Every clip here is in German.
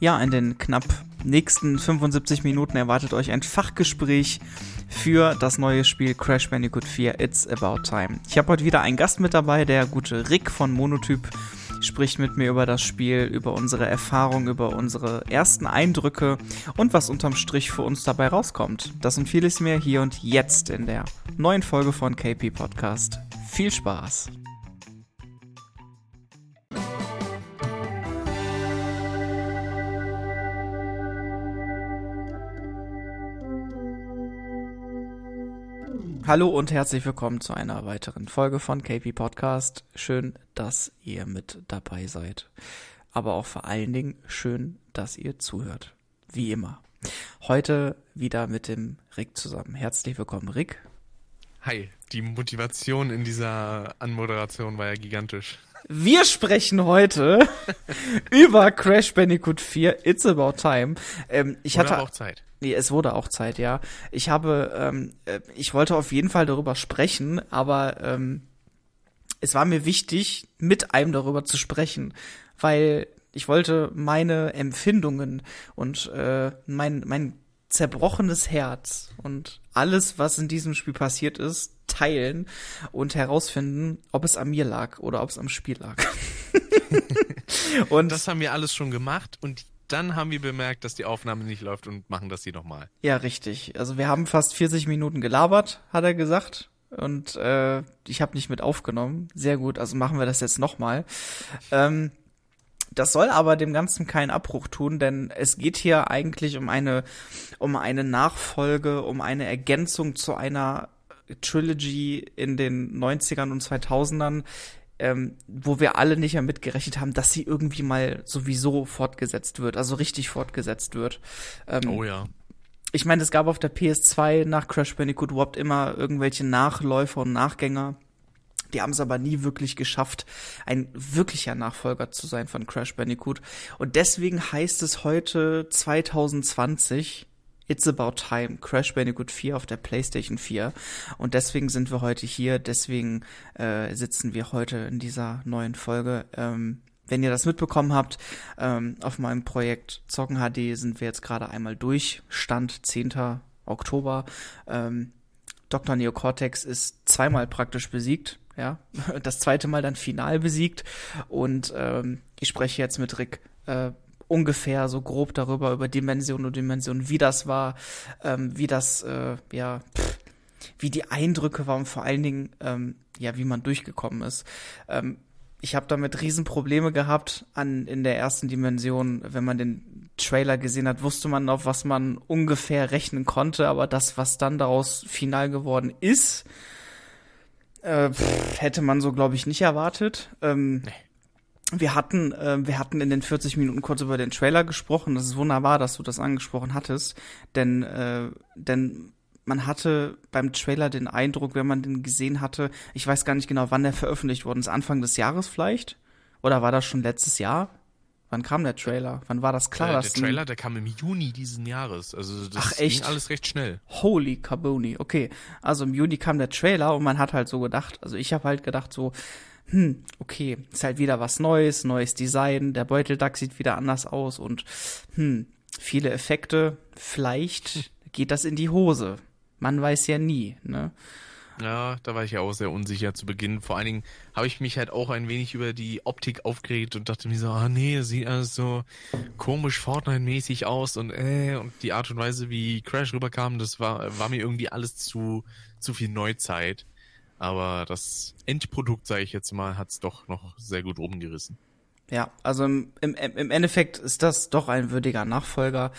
Ja, in den knapp nächsten 75 Minuten erwartet euch ein Fachgespräch für das neue Spiel Crash Bandicoot 4 It's About Time. Ich habe heute wieder einen Gast mit dabei, der gute Rick von Monotyp spricht mit mir über das Spiel, über unsere Erfahrung, über unsere ersten Eindrücke und was unterm Strich für uns dabei rauskommt. Das und vieles mehr hier und jetzt in der neuen Folge von KP Podcast. Viel Spaß! Hallo und herzlich willkommen zu einer weiteren Folge von KP Podcast. Schön, dass ihr mit dabei seid. Aber auch vor allen Dingen schön, dass ihr zuhört. Wie immer. Heute wieder mit dem Rick zusammen. Herzlich willkommen, Rick. Hi, die Motivation in dieser Anmoderation war ja gigantisch. Wir sprechen heute über Crash Bandicoot 4 It's About Time. Ähm, ich Oder hatte auch Zeit. Nee, es wurde auch Zeit, ja. Ich habe, ähm, äh, ich wollte auf jeden Fall darüber sprechen, aber ähm, es war mir wichtig, mit einem darüber zu sprechen, weil ich wollte meine Empfindungen und äh, mein, mein zerbrochenes Herz und alles, was in diesem Spiel passiert ist, teilen und herausfinden, ob es an mir lag oder ob es am Spiel lag. und das haben wir alles schon gemacht und dann haben wir bemerkt, dass die Aufnahme nicht läuft und machen das hier nochmal. Ja, richtig. Also wir haben fast 40 Minuten gelabert, hat er gesagt. Und äh, ich habe nicht mit aufgenommen. Sehr gut, also machen wir das jetzt nochmal. Ähm, das soll aber dem Ganzen keinen Abbruch tun, denn es geht hier eigentlich um eine, um eine Nachfolge, um eine Ergänzung zu einer Trilogy in den 90ern und 2000ern, ähm, wo wir alle nicht mehr mitgerechnet haben, dass sie irgendwie mal sowieso fortgesetzt wird, also richtig fortgesetzt wird. Ähm, oh ja. Ich meine, es gab auf der PS2 nach Crash Bandicoot überhaupt immer irgendwelche Nachläufer und Nachgänger. Die haben es aber nie wirklich geschafft, ein wirklicher Nachfolger zu sein von Crash Bandicoot. Und deswegen heißt es heute 2020 It's About Time, Crash Bandicoot 4 auf der PlayStation 4. Und deswegen sind wir heute hier, deswegen äh, sitzen wir heute in dieser neuen Folge. Ähm, wenn ihr das mitbekommen habt, ähm, auf meinem Projekt Zocken HD sind wir jetzt gerade einmal durch. Stand 10. Oktober. Ähm, Dr. Neocortex ist zweimal praktisch besiegt. Ja, das zweite Mal dann final besiegt. Und ähm, ich spreche jetzt mit Rick äh, ungefähr so grob darüber, über Dimension und Dimension, wie das war, ähm, wie das, äh, ja, pff, wie die Eindrücke waren, vor allen Dingen, ähm, ja, wie man durchgekommen ist. Ähm, ich habe damit Riesenprobleme gehabt an in der ersten Dimension, wenn man den Trailer gesehen hat, wusste man auf was man ungefähr rechnen konnte, aber das, was dann daraus final geworden ist, äh, pff, hätte man so, glaube ich, nicht erwartet. Ähm, nee wir hatten, äh, wir hatten in den 40 Minuten kurz über den Trailer gesprochen. Das ist wunderbar, dass du das angesprochen hattest, denn, äh, denn man hatte beim Trailer den Eindruck, wenn man den gesehen hatte, ich weiß gar nicht genau, wann der veröffentlicht worden ist, Anfang des Jahres vielleicht? Oder war das schon letztes Jahr? Wann kam der Trailer? Wann war das klar? Äh, der Trailer, der kam im Juni diesen Jahres. Also das Ach, echt? ging alles recht schnell. Holy Kaboni. Okay, also im Juni kam der Trailer und man hat halt so gedacht, also ich habe halt gedacht so, hm, okay, ist halt wieder was Neues, neues Design, der Beuteldack sieht wieder anders aus und hm, viele Effekte, vielleicht geht das in die Hose. Man weiß ja nie, ne? Ja, da war ich ja auch sehr unsicher zu Beginn. Vor allen Dingen habe ich mich halt auch ein wenig über die Optik aufgeregt und dachte mir so, ah nee, das sieht alles so komisch Fortnite-mäßig aus und äh, und die Art und Weise, wie Crash rüberkam, das war, war mir irgendwie alles zu, zu viel Neuzeit. Aber das Endprodukt, sage ich jetzt mal, hat es doch noch sehr gut rumgerissen. Ja, also im, im, im Endeffekt ist das doch ein würdiger Nachfolger.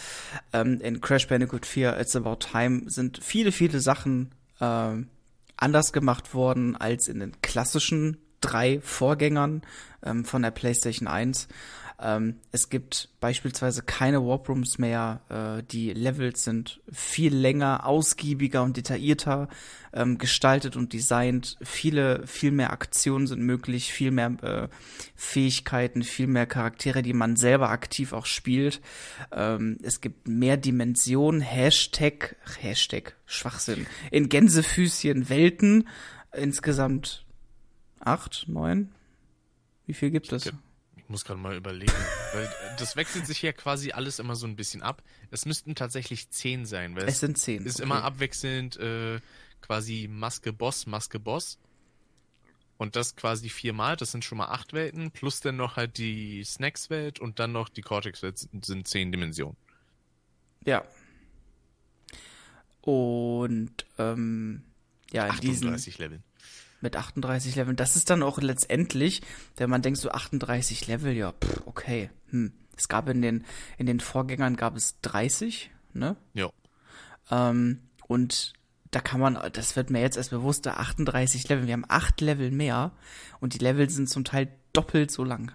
Ähm, in Crash Bandicoot 4 It's About Time sind viele, viele Sachen ähm, anders gemacht worden als in den klassischen drei Vorgängern ähm, von der PlayStation 1. Ähm, es gibt beispielsweise keine Warp Rooms mehr. Äh, die Levels sind viel länger, ausgiebiger und detaillierter ähm, gestaltet und designt. Viele, viel mehr Aktionen sind möglich, viel mehr äh, Fähigkeiten, viel mehr Charaktere, die man selber aktiv auch spielt. Ähm, es gibt mehr Dimensionen, Hashtag, Hashtag, Schwachsinn, in Gänsefüßchen Welten. Insgesamt acht, neun? Wie viel gibt es? Muss gerade mal überlegen, weil das wechselt sich ja quasi alles immer so ein bisschen ab. Es müssten tatsächlich zehn sein, weil es, es sind zehn. Ist okay. immer abwechselnd äh, quasi Maske Boss, Maske Boss. Und das quasi viermal, das sind schon mal acht Welten, plus dann noch halt die Snacks-Welt und dann noch die Cortex-Welt sind zehn Dimensionen. Ja. Und ähm, ja, in 38 diesen, Leveln. Mit 38 Leveln. Das ist dann auch letztendlich, wenn man denkt, so 38 Level, ja, pff, okay. Hm. Es gab in den, in den Vorgängern gab es 30, ne? Ja. Ähm, und da kann man, das wird mir jetzt erst bewusst, da 38 Level. Wir haben acht Level mehr und die Level sind zum Teil doppelt so lang.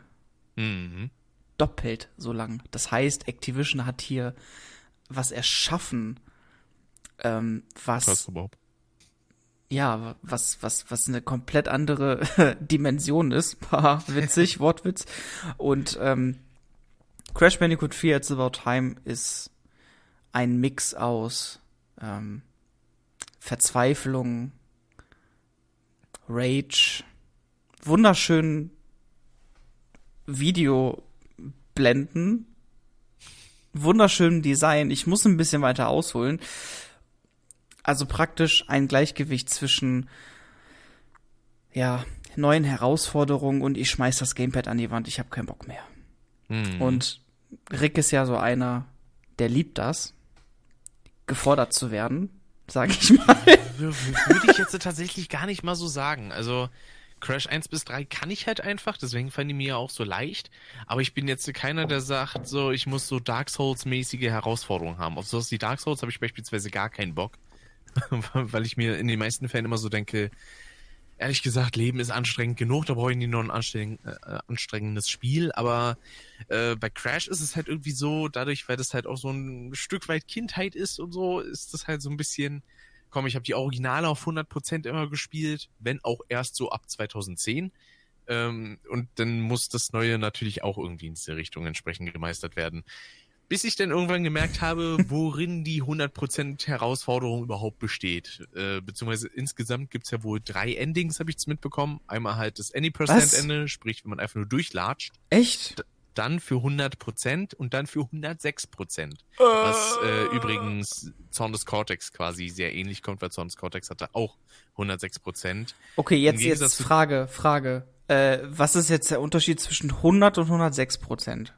Mhm. Doppelt so lang. Das heißt, Activision hat hier was erschaffen, ähm, was. Was überhaupt? Ja, was, was, was eine komplett andere Dimension ist. witzig, Wortwitz. Und ähm, Crash Bandicoot 4 It's About Time ist ein Mix aus ähm, Verzweiflung, Rage, wunderschönen Videoblenden, wunderschönen Design. Ich muss ein bisschen weiter ausholen. Also praktisch ein Gleichgewicht zwischen ja, neuen Herausforderungen und ich schmeiß das Gamepad an die Wand, ich habe keinen Bock mehr. Mhm. Und Rick ist ja so einer, der liebt das, gefordert zu werden sag ich mal. Würde ich jetzt tatsächlich gar nicht mal so sagen. Also Crash 1 bis 3 kann ich halt einfach, deswegen fand ich mir ja auch so leicht. Aber ich bin jetzt keiner, der sagt, so, ich muss so Dark Souls-mäßige Herausforderungen haben. Auf sowas wie Dark Souls habe ich beispielsweise gar keinen Bock. Weil ich mir in den meisten Fällen immer so denke, ehrlich gesagt, Leben ist anstrengend genug, da brauche ich nicht noch ein anstrengend, äh, anstrengendes Spiel, aber äh, bei Crash ist es halt irgendwie so, dadurch, weil das halt auch so ein Stück weit Kindheit ist und so, ist das halt so ein bisschen, komm, ich habe die Originale auf 100% immer gespielt, wenn auch erst so ab 2010. Ähm, und dann muss das Neue natürlich auch irgendwie in diese Richtung entsprechend gemeistert werden bis ich dann irgendwann gemerkt habe, worin die 100% Herausforderung überhaupt besteht. Äh, beziehungsweise insgesamt gibt's ja wohl drei Endings, habe ich es mitbekommen. Einmal halt das Any Percent Ende, sprich, wenn man einfach nur durchlatscht. Echt? Dann für 100% und dann für 106%. Uh. Was äh, übrigens Zorn des Cortex quasi sehr ähnlich kommt, weil Zorn des Cortex hatte auch 106%. Okay, jetzt, jetzt Frage, Frage. Äh, was ist jetzt der Unterschied zwischen 100 und 106%?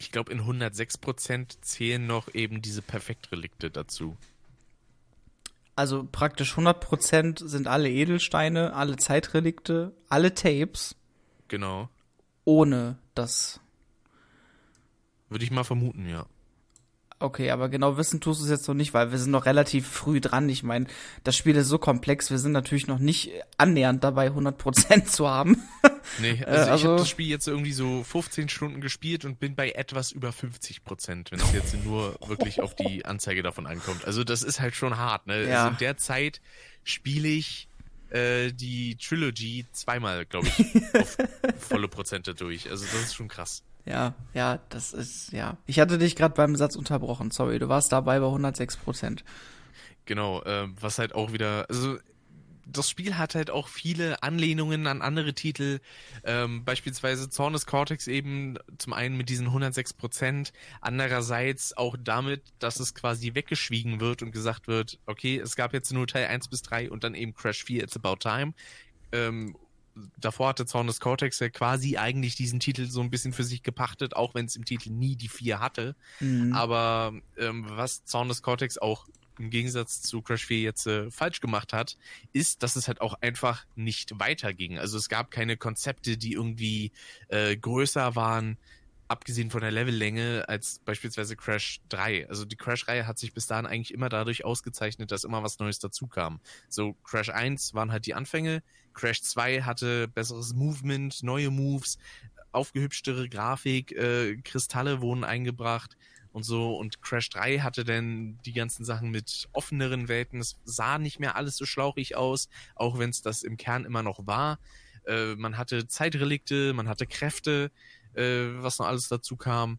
Ich glaube, in 106% zählen noch eben diese Perfektrelikte dazu. Also praktisch 100% sind alle Edelsteine, alle Zeitrelikte, alle Tapes. Genau. Ohne das. Würde ich mal vermuten, ja. Okay, aber genau wissen tust du es jetzt noch nicht, weil wir sind noch relativ früh dran. Ich meine, das Spiel ist so komplex, wir sind natürlich noch nicht annähernd dabei, 100% zu haben. Nee, also, äh, also ich habe das Spiel jetzt irgendwie so 15 Stunden gespielt und bin bei etwas über 50 Prozent, wenn es jetzt nur wirklich auf die Anzeige davon ankommt. Also das ist halt schon hart, ne? Ja. Also in der Zeit spiele ich äh, die Trilogy zweimal, glaube ich, auf volle Prozente durch. Also das ist schon krass. Ja, ja, das ist, ja. Ich hatte dich gerade beim Satz unterbrochen, sorry, du warst dabei bei 106 Prozent. Genau, äh, was halt auch wieder, also das Spiel hat halt auch viele Anlehnungen an andere Titel, ähm, beispielsweise Zorn des Cortex eben zum einen mit diesen 106 Prozent, andererseits auch damit, dass es quasi weggeschwiegen wird und gesagt wird, okay, es gab jetzt nur Teil 1 bis 3 und dann eben Crash 4, It's About Time. Ähm, davor hatte Zorn des Cortex ja quasi eigentlich diesen Titel so ein bisschen für sich gepachtet, auch wenn es im Titel nie die vier hatte. Mhm. Aber ähm, was Zorn des Cortex auch im Gegensatz zu Crash 4 jetzt äh, falsch gemacht hat, ist, dass es halt auch einfach nicht weiterging. Also es gab keine Konzepte, die irgendwie äh, größer waren, abgesehen von der Levellänge, als beispielsweise Crash 3. Also die Crash-Reihe hat sich bis dahin eigentlich immer dadurch ausgezeichnet, dass immer was Neues dazu kam. So Crash 1 waren halt die Anfänge, Crash 2 hatte besseres Movement, neue Moves, aufgehübschtere Grafik, äh, Kristalle wurden eingebracht und so. Und Crash 3 hatte dann die ganzen Sachen mit offeneren Welten. Es sah nicht mehr alles so schlauchig aus, auch wenn es das im Kern immer noch war. Äh, man hatte Zeitrelikte, man hatte Kräfte, äh, was noch alles dazu kam.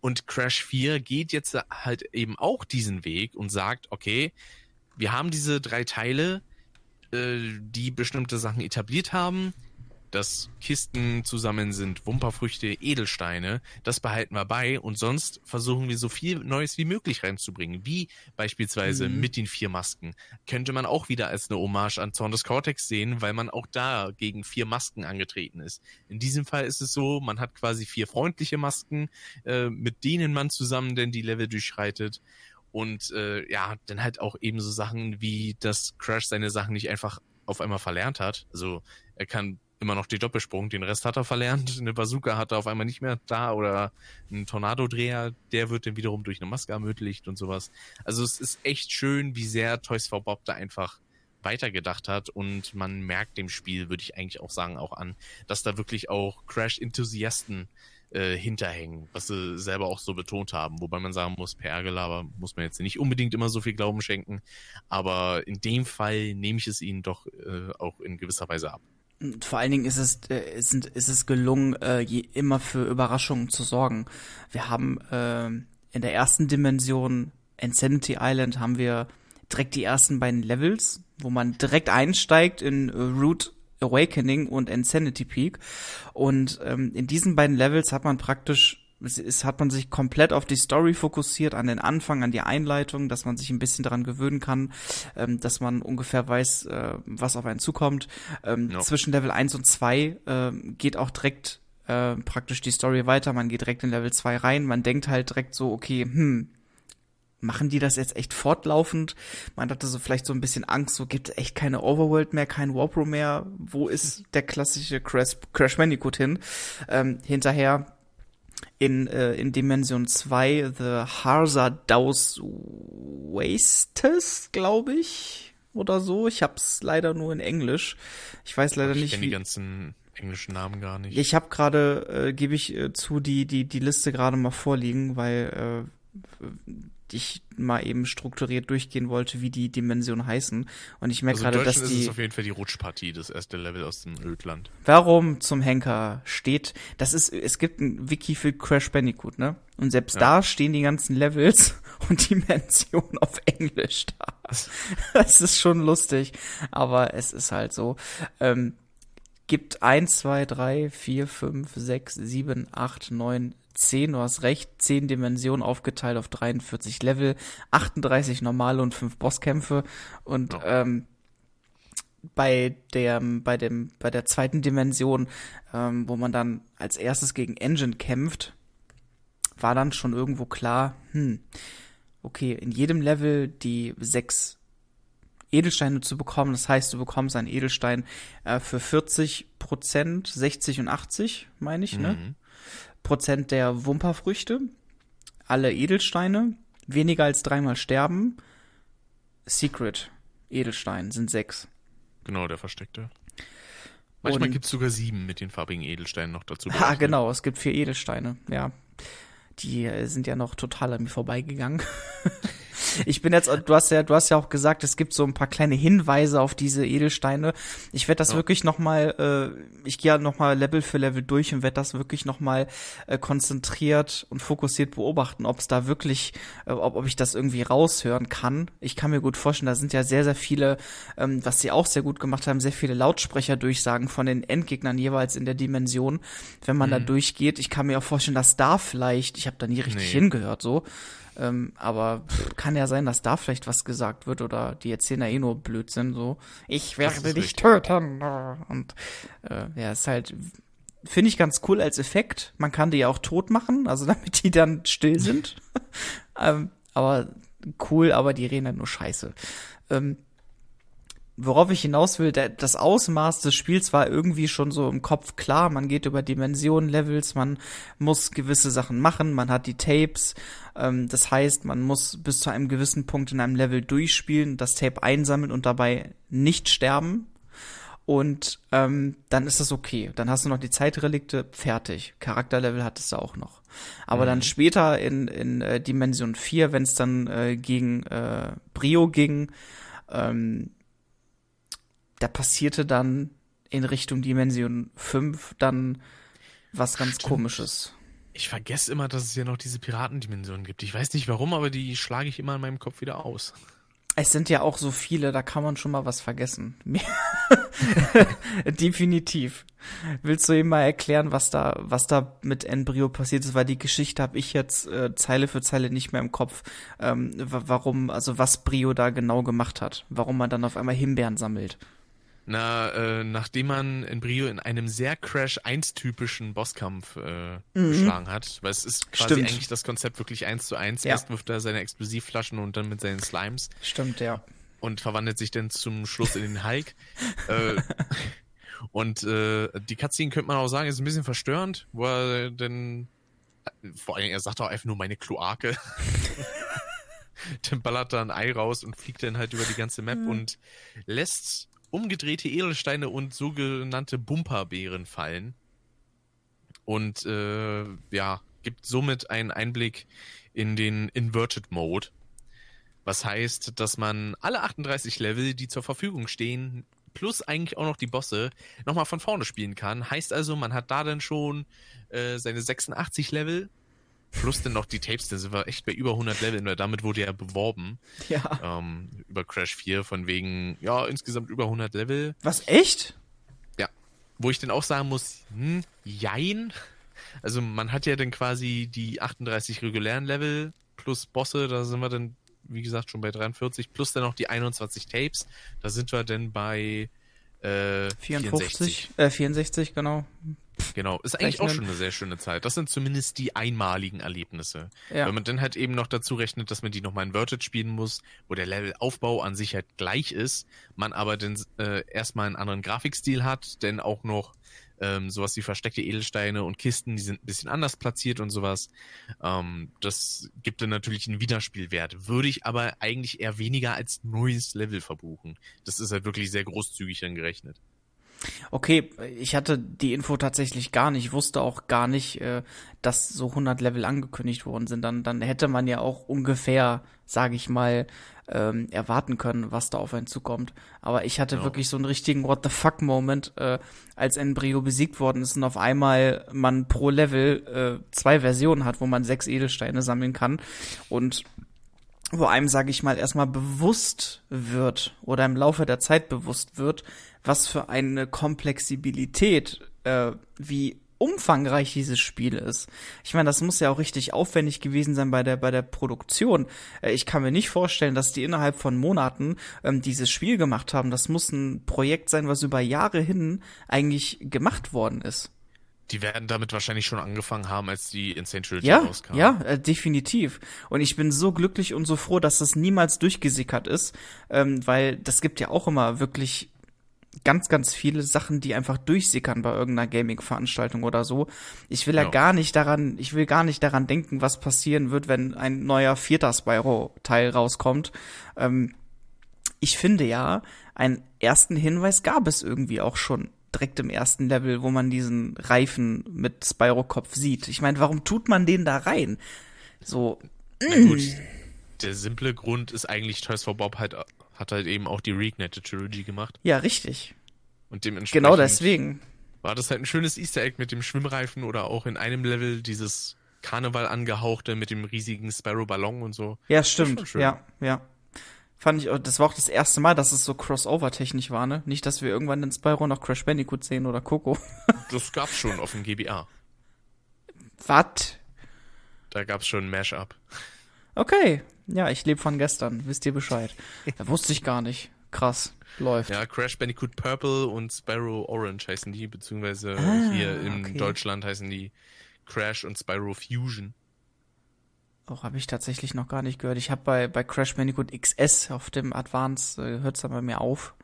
Und Crash 4 geht jetzt halt eben auch diesen Weg und sagt, okay, wir haben diese drei Teile, äh, die bestimmte Sachen etabliert haben dass Kisten zusammen sind, Wumperfrüchte, Edelsteine, das behalten wir bei und sonst versuchen wir so viel Neues wie möglich reinzubringen, wie beispielsweise mhm. mit den vier Masken. Könnte man auch wieder als eine Hommage an Zorn des Cortex sehen, weil man auch da gegen vier Masken angetreten ist. In diesem Fall ist es so, man hat quasi vier freundliche Masken, äh, mit denen man zusammen denn die Level durchschreitet und äh, ja, dann halt auch eben so Sachen wie, dass Crash seine Sachen nicht einfach auf einmal verlernt hat. Also er kann immer noch die Doppelsprung. Den Rest hat er verlernt. Eine Bazooka hat er auf einmal nicht mehr da oder ein Tornado-Dreher, der wird dann wiederum durch eine Maske ermöglicht und sowas. Also es ist echt schön, wie sehr Toys for Bob da einfach weitergedacht hat und man merkt dem Spiel, würde ich eigentlich auch sagen, auch an, dass da wirklich auch Crash-Enthusiasten äh, hinterhängen, was sie selber auch so betont haben. Wobei man sagen muss, PR-Gelaber muss man jetzt nicht unbedingt immer so viel Glauben schenken, aber in dem Fall nehme ich es ihnen doch äh, auch in gewisser Weise ab vor allen Dingen ist es, äh, ist, ist es gelungen, äh, je, immer für Überraschungen zu sorgen. Wir haben äh, in der ersten Dimension Insanity Island haben wir direkt die ersten beiden Levels, wo man direkt einsteigt in äh, Root Awakening und Insanity Peak. Und ähm, in diesen beiden Levels hat man praktisch es, hat man sich komplett auf die Story fokussiert, an den Anfang, an die Einleitung, dass man sich ein bisschen daran gewöhnen kann, ähm, dass man ungefähr weiß, äh, was auf einen zukommt. Ähm, no. Zwischen Level 1 und 2 äh, geht auch direkt äh, praktisch die Story weiter, man geht direkt in Level 2 rein, man denkt halt direkt so, okay, hm, machen die das jetzt echt fortlaufend? Man hatte so vielleicht so ein bisschen Angst, so gibt es echt keine Overworld mehr, kein Warpro mehr. Wo ist der klassische Crash, Crash Bandicoot hin? Ähm, hinterher in, äh, in Dimension 2 The Harza Daus Wastes, glaube ich, oder so. Ich hab's leider nur in Englisch. Ich weiß leider ich nicht. Ich kenne die ganzen englischen Namen gar nicht. Ich habe gerade, äh, gebe ich äh, zu, die, die, die Liste gerade mal vorliegen, weil äh, ich mal eben strukturiert durchgehen wollte, wie die Dimensionen heißen. Und ich merke also gerade, dass die. ist es auf jeden Fall die Rutschpartie, das erste Level aus dem Ödland. Warum zum Henker steht, das ist, es gibt ein Wiki für Crash Bandicoot, ne? Und selbst ja. da stehen die ganzen Levels und Dimensionen auf Englisch da. Das ist schon lustig, aber es ist halt so. Ähm, gibt eins, zwei, drei, vier, fünf, sechs, sieben, acht, neun, 10, du hast recht, 10 Dimensionen aufgeteilt auf 43 Level, 38 normale und 5 Bosskämpfe und ja. ähm, bei der, bei dem, bei der zweiten Dimension, ähm, wo man dann als erstes gegen Engine kämpft, war dann schon irgendwo klar, hm, okay, in jedem Level die sechs Edelsteine zu bekommen. Das heißt, du bekommst einen Edelstein äh, für 40 Prozent, 60 und 80, meine ich, ne? mhm. ne? Prozent der Wumperfrüchte, alle Edelsteine, weniger als dreimal sterben. Secret Edelstein sind sechs. Genau, der versteckte. Manchmal gibt es sogar sieben mit den farbigen Edelsteinen noch dazu. Ah, genau, es gibt vier Edelsteine, ja. Die äh, sind ja noch total an mir vorbeigegangen. Ich bin jetzt, du hast ja, du hast ja auch gesagt, es gibt so ein paar kleine Hinweise auf diese Edelsteine. Ich werde das ja. wirklich nochmal, äh, ich gehe nochmal Level für Level durch und werde das wirklich nochmal äh, konzentriert und fokussiert beobachten, ob es da wirklich, äh, ob, ob ich das irgendwie raushören kann. Ich kann mir gut vorstellen, da sind ja sehr, sehr viele, ähm, was sie auch sehr gut gemacht haben, sehr viele Lautsprecherdurchsagen von den Endgegnern jeweils in der Dimension, wenn man mhm. da durchgeht. Ich kann mir auch vorstellen, dass da vielleicht, ich habe da nie richtig nee. hingehört, so, ähm, aber kann ja sein, dass da vielleicht was gesagt wird oder die erzählen ja eh nur Blödsinn, so. Ich werde dich richtig. töten. Und äh, ja, ist halt, finde ich ganz cool als Effekt. Man kann die ja auch tot machen, also damit die dann still sind. ähm, aber cool, aber die reden halt nur Scheiße. Ähm, worauf ich hinaus will, der, das Ausmaß des Spiels war irgendwie schon so im Kopf klar. Man geht über Dimensionen, Levels, man muss gewisse Sachen machen, man hat die Tapes. Ähm, das heißt, man muss bis zu einem gewissen Punkt in einem Level durchspielen, das Tape einsammeln und dabei nicht sterben. Und ähm, dann ist das okay. Dann hast du noch die Zeitrelikte fertig. Charakterlevel hattest du auch noch. Aber mhm. dann später in, in äh, Dimension 4, wenn es dann äh, gegen äh, Brio ging, ähm, da passierte dann in Richtung Dimension 5 dann was ganz Stimmt. komisches. Ich vergesse immer, dass es ja noch diese Piratendimensionen gibt. Ich weiß nicht warum, aber die schlage ich immer in meinem Kopf wieder aus. Es sind ja auch so viele, da kann man schon mal was vergessen. Definitiv. Willst du eben mal erklären, was da, was da mit Embryo passiert ist? Weil die Geschichte habe ich jetzt äh, Zeile für Zeile nicht mehr im Kopf. Ähm, warum, also was Brio da genau gemacht hat. Warum man dann auf einmal Himbeeren sammelt. Na, äh, nachdem man Embryo in einem sehr Crash 1 typischen Bosskampf äh, mhm. geschlagen hat, weil es ist quasi Stimmt. eigentlich das Konzept wirklich 1 zu 1. Ja. Erst wirft er seine Explosivflaschen und dann mit seinen Slimes. Stimmt, ja. Und verwandelt sich dann zum Schluss in den Hulk. äh, und äh, die Cutscene könnte man auch sagen, ist ein bisschen verstörend, wo er denn vor allem, er sagt auch einfach nur meine Kloake. dann ballert da ein Ei raus und fliegt dann halt über die ganze Map mhm. und lässt umgedrehte Edelsteine und sogenannte Bumperbeeren fallen. Und äh, ja, gibt somit einen Einblick in den Inverted Mode. Was heißt, dass man alle 38 Level, die zur Verfügung stehen, plus eigentlich auch noch die Bosse, nochmal von vorne spielen kann. Heißt also, man hat da dann schon äh, seine 86 Level Plus dann noch die Tapes, da sind wir echt bei über 100 Leveln, weil damit wurde ja beworben. Ja. Ähm, über Crash 4 von wegen, ja, insgesamt über 100 Level. Was, echt? Ja. Wo ich dann auch sagen muss, hm, jein. Also man hat ja dann quasi die 38 regulären Level plus Bosse, da sind wir dann, wie gesagt, schon bei 43, plus dann noch die 21 Tapes, da sind wir dann bei äh, 54, 64. Äh, 64, genau. Genau, ist eigentlich rechnen. auch schon eine sehr schöne Zeit. Das sind zumindest die einmaligen Erlebnisse. Ja. Wenn man dann halt eben noch dazu rechnet, dass man die nochmal in Verted spielen muss, wo der Levelaufbau an sich halt gleich ist, man aber dann äh, erstmal einen anderen Grafikstil hat, denn auch noch ähm, sowas wie versteckte Edelsteine und Kisten, die sind ein bisschen anders platziert und sowas. Ähm, das gibt dann natürlich einen Wiederspielwert. Würde ich aber eigentlich eher weniger als neues Level verbuchen. Das ist halt wirklich sehr großzügig dann gerechnet. Okay, ich hatte die Info tatsächlich gar nicht, ich wusste auch gar nicht, äh, dass so 100 Level angekündigt worden sind. Dann, dann hätte man ja auch ungefähr, sage ich mal, ähm, erwarten können, was da auf einen zukommt. Aber ich hatte ja. wirklich so einen richtigen What the fuck Moment, äh, als Embryo besiegt worden ist und auf einmal man pro Level äh, zwei Versionen hat, wo man sechs Edelsteine sammeln kann und wo einem, sage ich mal, erstmal bewusst wird oder im Laufe der Zeit bewusst wird, was für eine Komplexibilität, äh, wie umfangreich dieses Spiel ist. Ich meine, das muss ja auch richtig aufwendig gewesen sein bei der bei der Produktion. Äh, ich kann mir nicht vorstellen, dass die innerhalb von Monaten ähm, dieses Spiel gemacht haben. Das muss ein Projekt sein, was über Jahre hin eigentlich gemacht worden ist. Die werden damit wahrscheinlich schon angefangen haben, als die in Trilogy ja, rauskam. Ja, äh, definitiv. Und ich bin so glücklich und so froh, dass das niemals durchgesickert ist, ähm, weil das gibt ja auch immer wirklich ganz, ganz viele Sachen, die einfach durchsickern bei irgendeiner Gaming-Veranstaltung oder so. Ich will ja. ja gar nicht daran, ich will gar nicht daran denken, was passieren wird, wenn ein neuer vierter Spyro-Teil rauskommt. Ähm, ich finde ja, einen ersten Hinweis gab es irgendwie auch schon direkt im ersten Level, wo man diesen Reifen mit Spyro-Kopf sieht. Ich meine, warum tut man den da rein? So. Na gut, mm. der simple Grund ist eigentlich Toys for Bob halt hat halt eben auch die Reignited Trilogy gemacht. Ja, richtig. Und dementsprechend. Genau deswegen. War das halt ein schönes Easter Egg mit dem Schwimmreifen oder auch in einem Level dieses Karneval angehauchte mit dem riesigen Sparrow Ballon und so. Ja, stimmt. Ja, ja. Fand ich, das war auch das erste Mal, dass es so Crossover-technisch war, ne? Nicht, dass wir irgendwann den Spyro noch Crash Bandicoot sehen oder Coco. das gab's schon auf dem GBA. Was? Da gab's schon ein Mashup. Okay, ja, ich lebe von gestern, wisst ihr Bescheid. Da wusste ich gar nicht. Krass, läuft. Ja, Crash Bandicoot Purple und Spyro Orange heißen die, beziehungsweise ah, hier in okay. Deutschland heißen die Crash und Spyro Fusion. Auch habe ich tatsächlich noch gar nicht gehört. Ich habe bei, bei Crash Bandicoot XS auf dem Advance, äh, hört es dann bei mir auf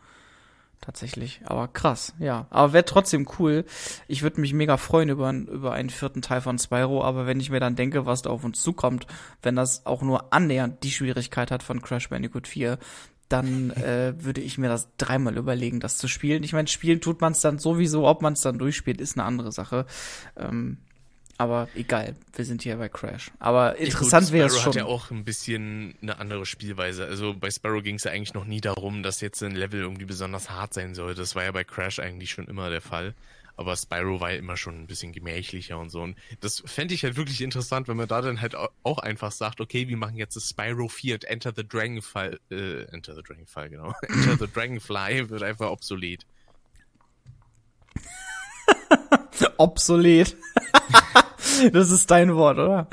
tatsächlich. Aber krass, ja. Aber wäre trotzdem cool. Ich würde mich mega freuen über, über einen vierten Teil von Spyro, aber wenn ich mir dann denke, was da auf uns zukommt, wenn das auch nur annähernd die Schwierigkeit hat von Crash Bandicoot 4, dann äh, würde ich mir das dreimal überlegen, das zu spielen. Ich meine, spielen tut man es dann sowieso, ob man es dann durchspielt, ist eine andere Sache. Ähm, aber egal, wir sind hier bei Crash. Aber interessant wäre es schon. Sparrow hat ja auch ein bisschen eine andere Spielweise. Also bei Sparrow ging es ja eigentlich noch nie darum, dass jetzt ein Level irgendwie besonders hart sein soll. Das war ja bei Crash eigentlich schon immer der Fall. Aber Spyro war ja immer schon ein bisschen gemächlicher und so. Und das fände ich halt wirklich interessant, wenn man da dann halt auch einfach sagt, okay, wir machen jetzt das Spyro 4 und Enter the Dragonfly, äh, Enter the Dragonfly, genau. Enter the Dragonfly wird einfach obsolet. obsolet. das ist dein Wort, oder?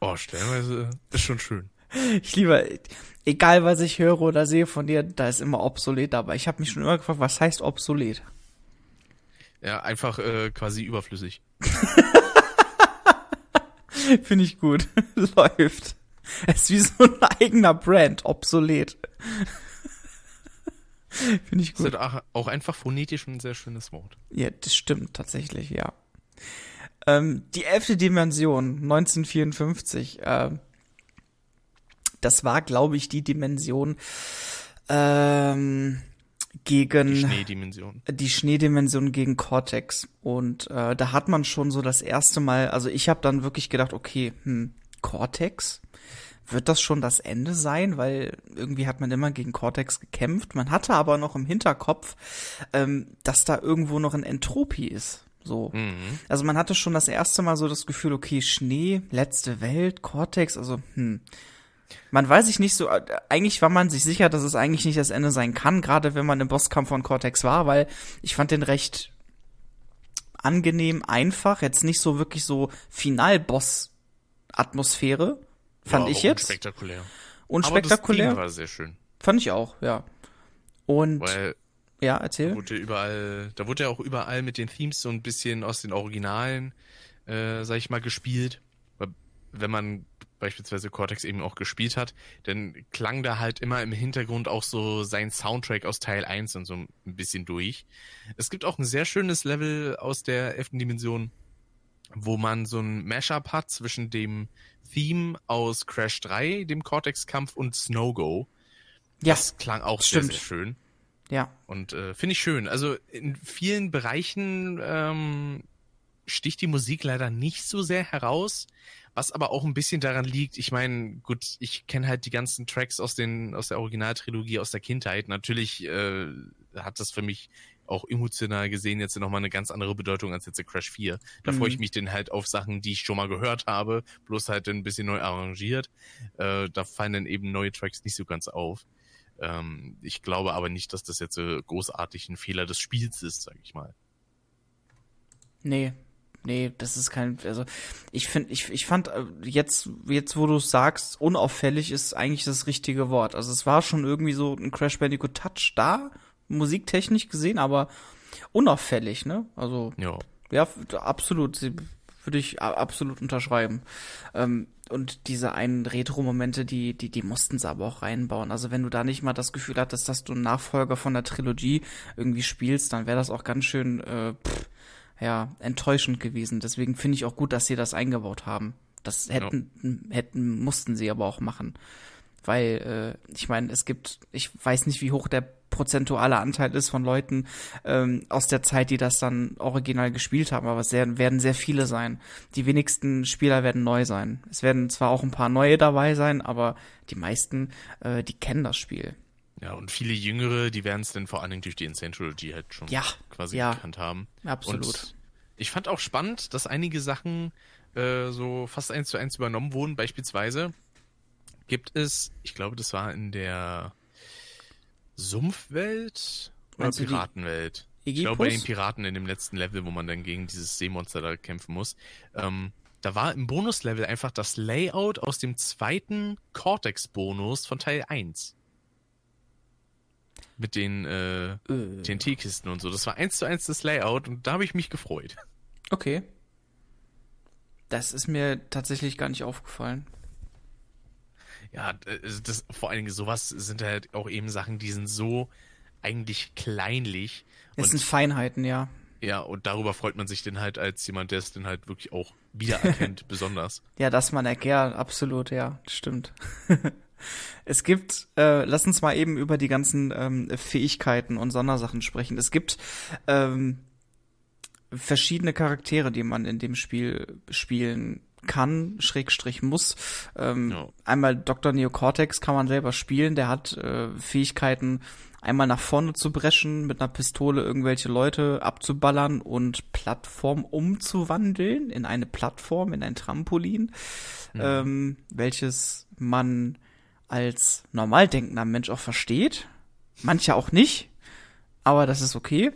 Oh, stellenweise ist schon schön. Ich liebe, egal was ich höre oder sehe von dir, da ist immer obsolet dabei. Ich habe mich schon immer gefragt, was heißt obsolet? Ja, einfach äh, quasi überflüssig. Finde ich gut. Läuft. Es ist wie so ein eigener Brand, obsolet. Finde ich gut. Das ist auch einfach phonetisch ein sehr schönes Wort. Ja, das stimmt tatsächlich, ja. Ähm, die elfte Dimension, 1954. Äh, das war, glaube ich, die Dimension, ähm, gegen die Schneedimension. Die Schneedimension gegen Cortex. Und äh, da hat man schon so das erste Mal, also ich habe dann wirklich gedacht, okay, hm, Cortex? Wird das schon das Ende sein? Weil irgendwie hat man immer gegen Cortex gekämpft. Man hatte aber noch im Hinterkopf, ähm, dass da irgendwo noch ein Entropie ist. So. Mhm. Also man hatte schon das erste Mal so das Gefühl, okay, Schnee, letzte Welt, Cortex, also, hm man weiß sich nicht so, äh, eigentlich war man sich sicher, dass es eigentlich nicht das Ende sein kann, gerade wenn man im Bosskampf von Cortex war, weil ich fand den recht angenehm, einfach, jetzt nicht so wirklich so Final-Boss-Atmosphäre, fand ja, ich jetzt. Spektakulär. Unspektakulär. Aber das war sehr schön. Fand ich auch, ja. Und weil ja, erzähl. Da wurde überall, da wurde ja auch überall mit den Themes so ein bisschen aus den Originalen, äh, sag ich mal, gespielt. Wenn man beispielsweise Cortex eben auch gespielt hat, dann klang da halt immer im Hintergrund auch so sein Soundtrack aus Teil 1 und so ein bisschen durch. Es gibt auch ein sehr schönes Level aus der elften Dimension, wo man so ein Mashup hat zwischen dem Theme aus Crash 3, dem Cortex-Kampf und Snow Go. Ja, das klang auch stimmt. sehr, sehr schön. Ja. Und äh, finde ich schön. Also in vielen Bereichen ähm, sticht die Musik leider nicht so sehr heraus. Was aber auch ein bisschen daran liegt, ich meine, gut, ich kenne halt die ganzen Tracks aus den aus der Originaltrilogie aus der Kindheit. Natürlich äh, hat das für mich auch emotional gesehen jetzt nochmal eine ganz andere Bedeutung als jetzt der Crash 4. Da mhm. freue ich mich dann halt auf Sachen, die ich schon mal gehört habe, bloß halt ein bisschen neu arrangiert. Äh, da fallen dann eben neue Tracks nicht so ganz auf. Ähm, ich glaube aber nicht, dass das jetzt äh, großartig ein Fehler des Spiels ist, sag ich mal. Nee, nee, das ist kein, also ich finde, ich, ich fand äh, jetzt, jetzt wo du es sagst, unauffällig ist eigentlich das richtige Wort. Also es war schon irgendwie so ein Crash Bandicoot Touch da, musiktechnisch gesehen, aber unauffällig, ne? Also ja, ja absolut, würde ich absolut unterschreiben. Ähm, und diese einen Retro-Momente, die, die, die mussten sie aber auch reinbauen. Also wenn du da nicht mal das Gefühl hattest, dass du einen Nachfolger von der Trilogie irgendwie spielst, dann wäre das auch ganz schön äh, pff, ja, enttäuschend gewesen. Deswegen finde ich auch gut, dass sie das eingebaut haben. Das hätten, ja. hätten, mussten sie aber auch machen. Weil, äh, ich meine, es gibt, ich weiß nicht, wie hoch der prozentuale Anteil ist von Leuten ähm, aus der Zeit, die das dann original gespielt haben, aber es werden sehr viele sein. Die wenigsten Spieler werden neu sein. Es werden zwar auch ein paar neue dabei sein, aber die meisten, äh, die kennen das Spiel. Ja, und viele Jüngere, die werden es dann vor allen Dingen durch die Insane Trilogy halt schon ja, quasi ja, gekannt haben. Absolut. Und ich fand auch spannend, dass einige Sachen äh, so fast eins zu eins übernommen wurden. Beispielsweise gibt es, ich glaube, das war in der Sumpfwelt oder Meinst Piratenwelt. Ich glaube, bei den Piraten in dem letzten Level, wo man dann gegen dieses Seemonster da kämpfen muss. Ähm, da war im Bonuslevel einfach das Layout aus dem zweiten Cortex-Bonus von Teil 1 mit den äh, äh. TNT-Kisten und so. Das war eins zu eins das Layout und da habe ich mich gefreut. Okay. Das ist mir tatsächlich gar nicht aufgefallen. Ja, das, vor allen Dingen sowas sind halt auch eben Sachen, die sind so eigentlich kleinlich. Es sind Feinheiten, ja. Ja, und darüber freut man sich dann halt als jemand, der es dann halt wirklich auch wiedererkennt, besonders. Ja, dass man erklärt, absolut, ja, stimmt. es gibt, äh, lass uns mal eben über die ganzen ähm, Fähigkeiten und Sondersachen sprechen. Es gibt ähm, verschiedene Charaktere, die man in dem Spiel spielen kann, Schrägstrich muss. Ähm, ja. Einmal Dr. Neocortex kann man selber spielen, der hat äh, Fähigkeiten, einmal nach vorne zu brechen, mit einer Pistole irgendwelche Leute abzuballern und Plattform umzuwandeln in eine Plattform, in ein Trampolin, mhm. ähm, welches man als normal denkender Mensch auch versteht. Manche auch nicht, aber das ist okay.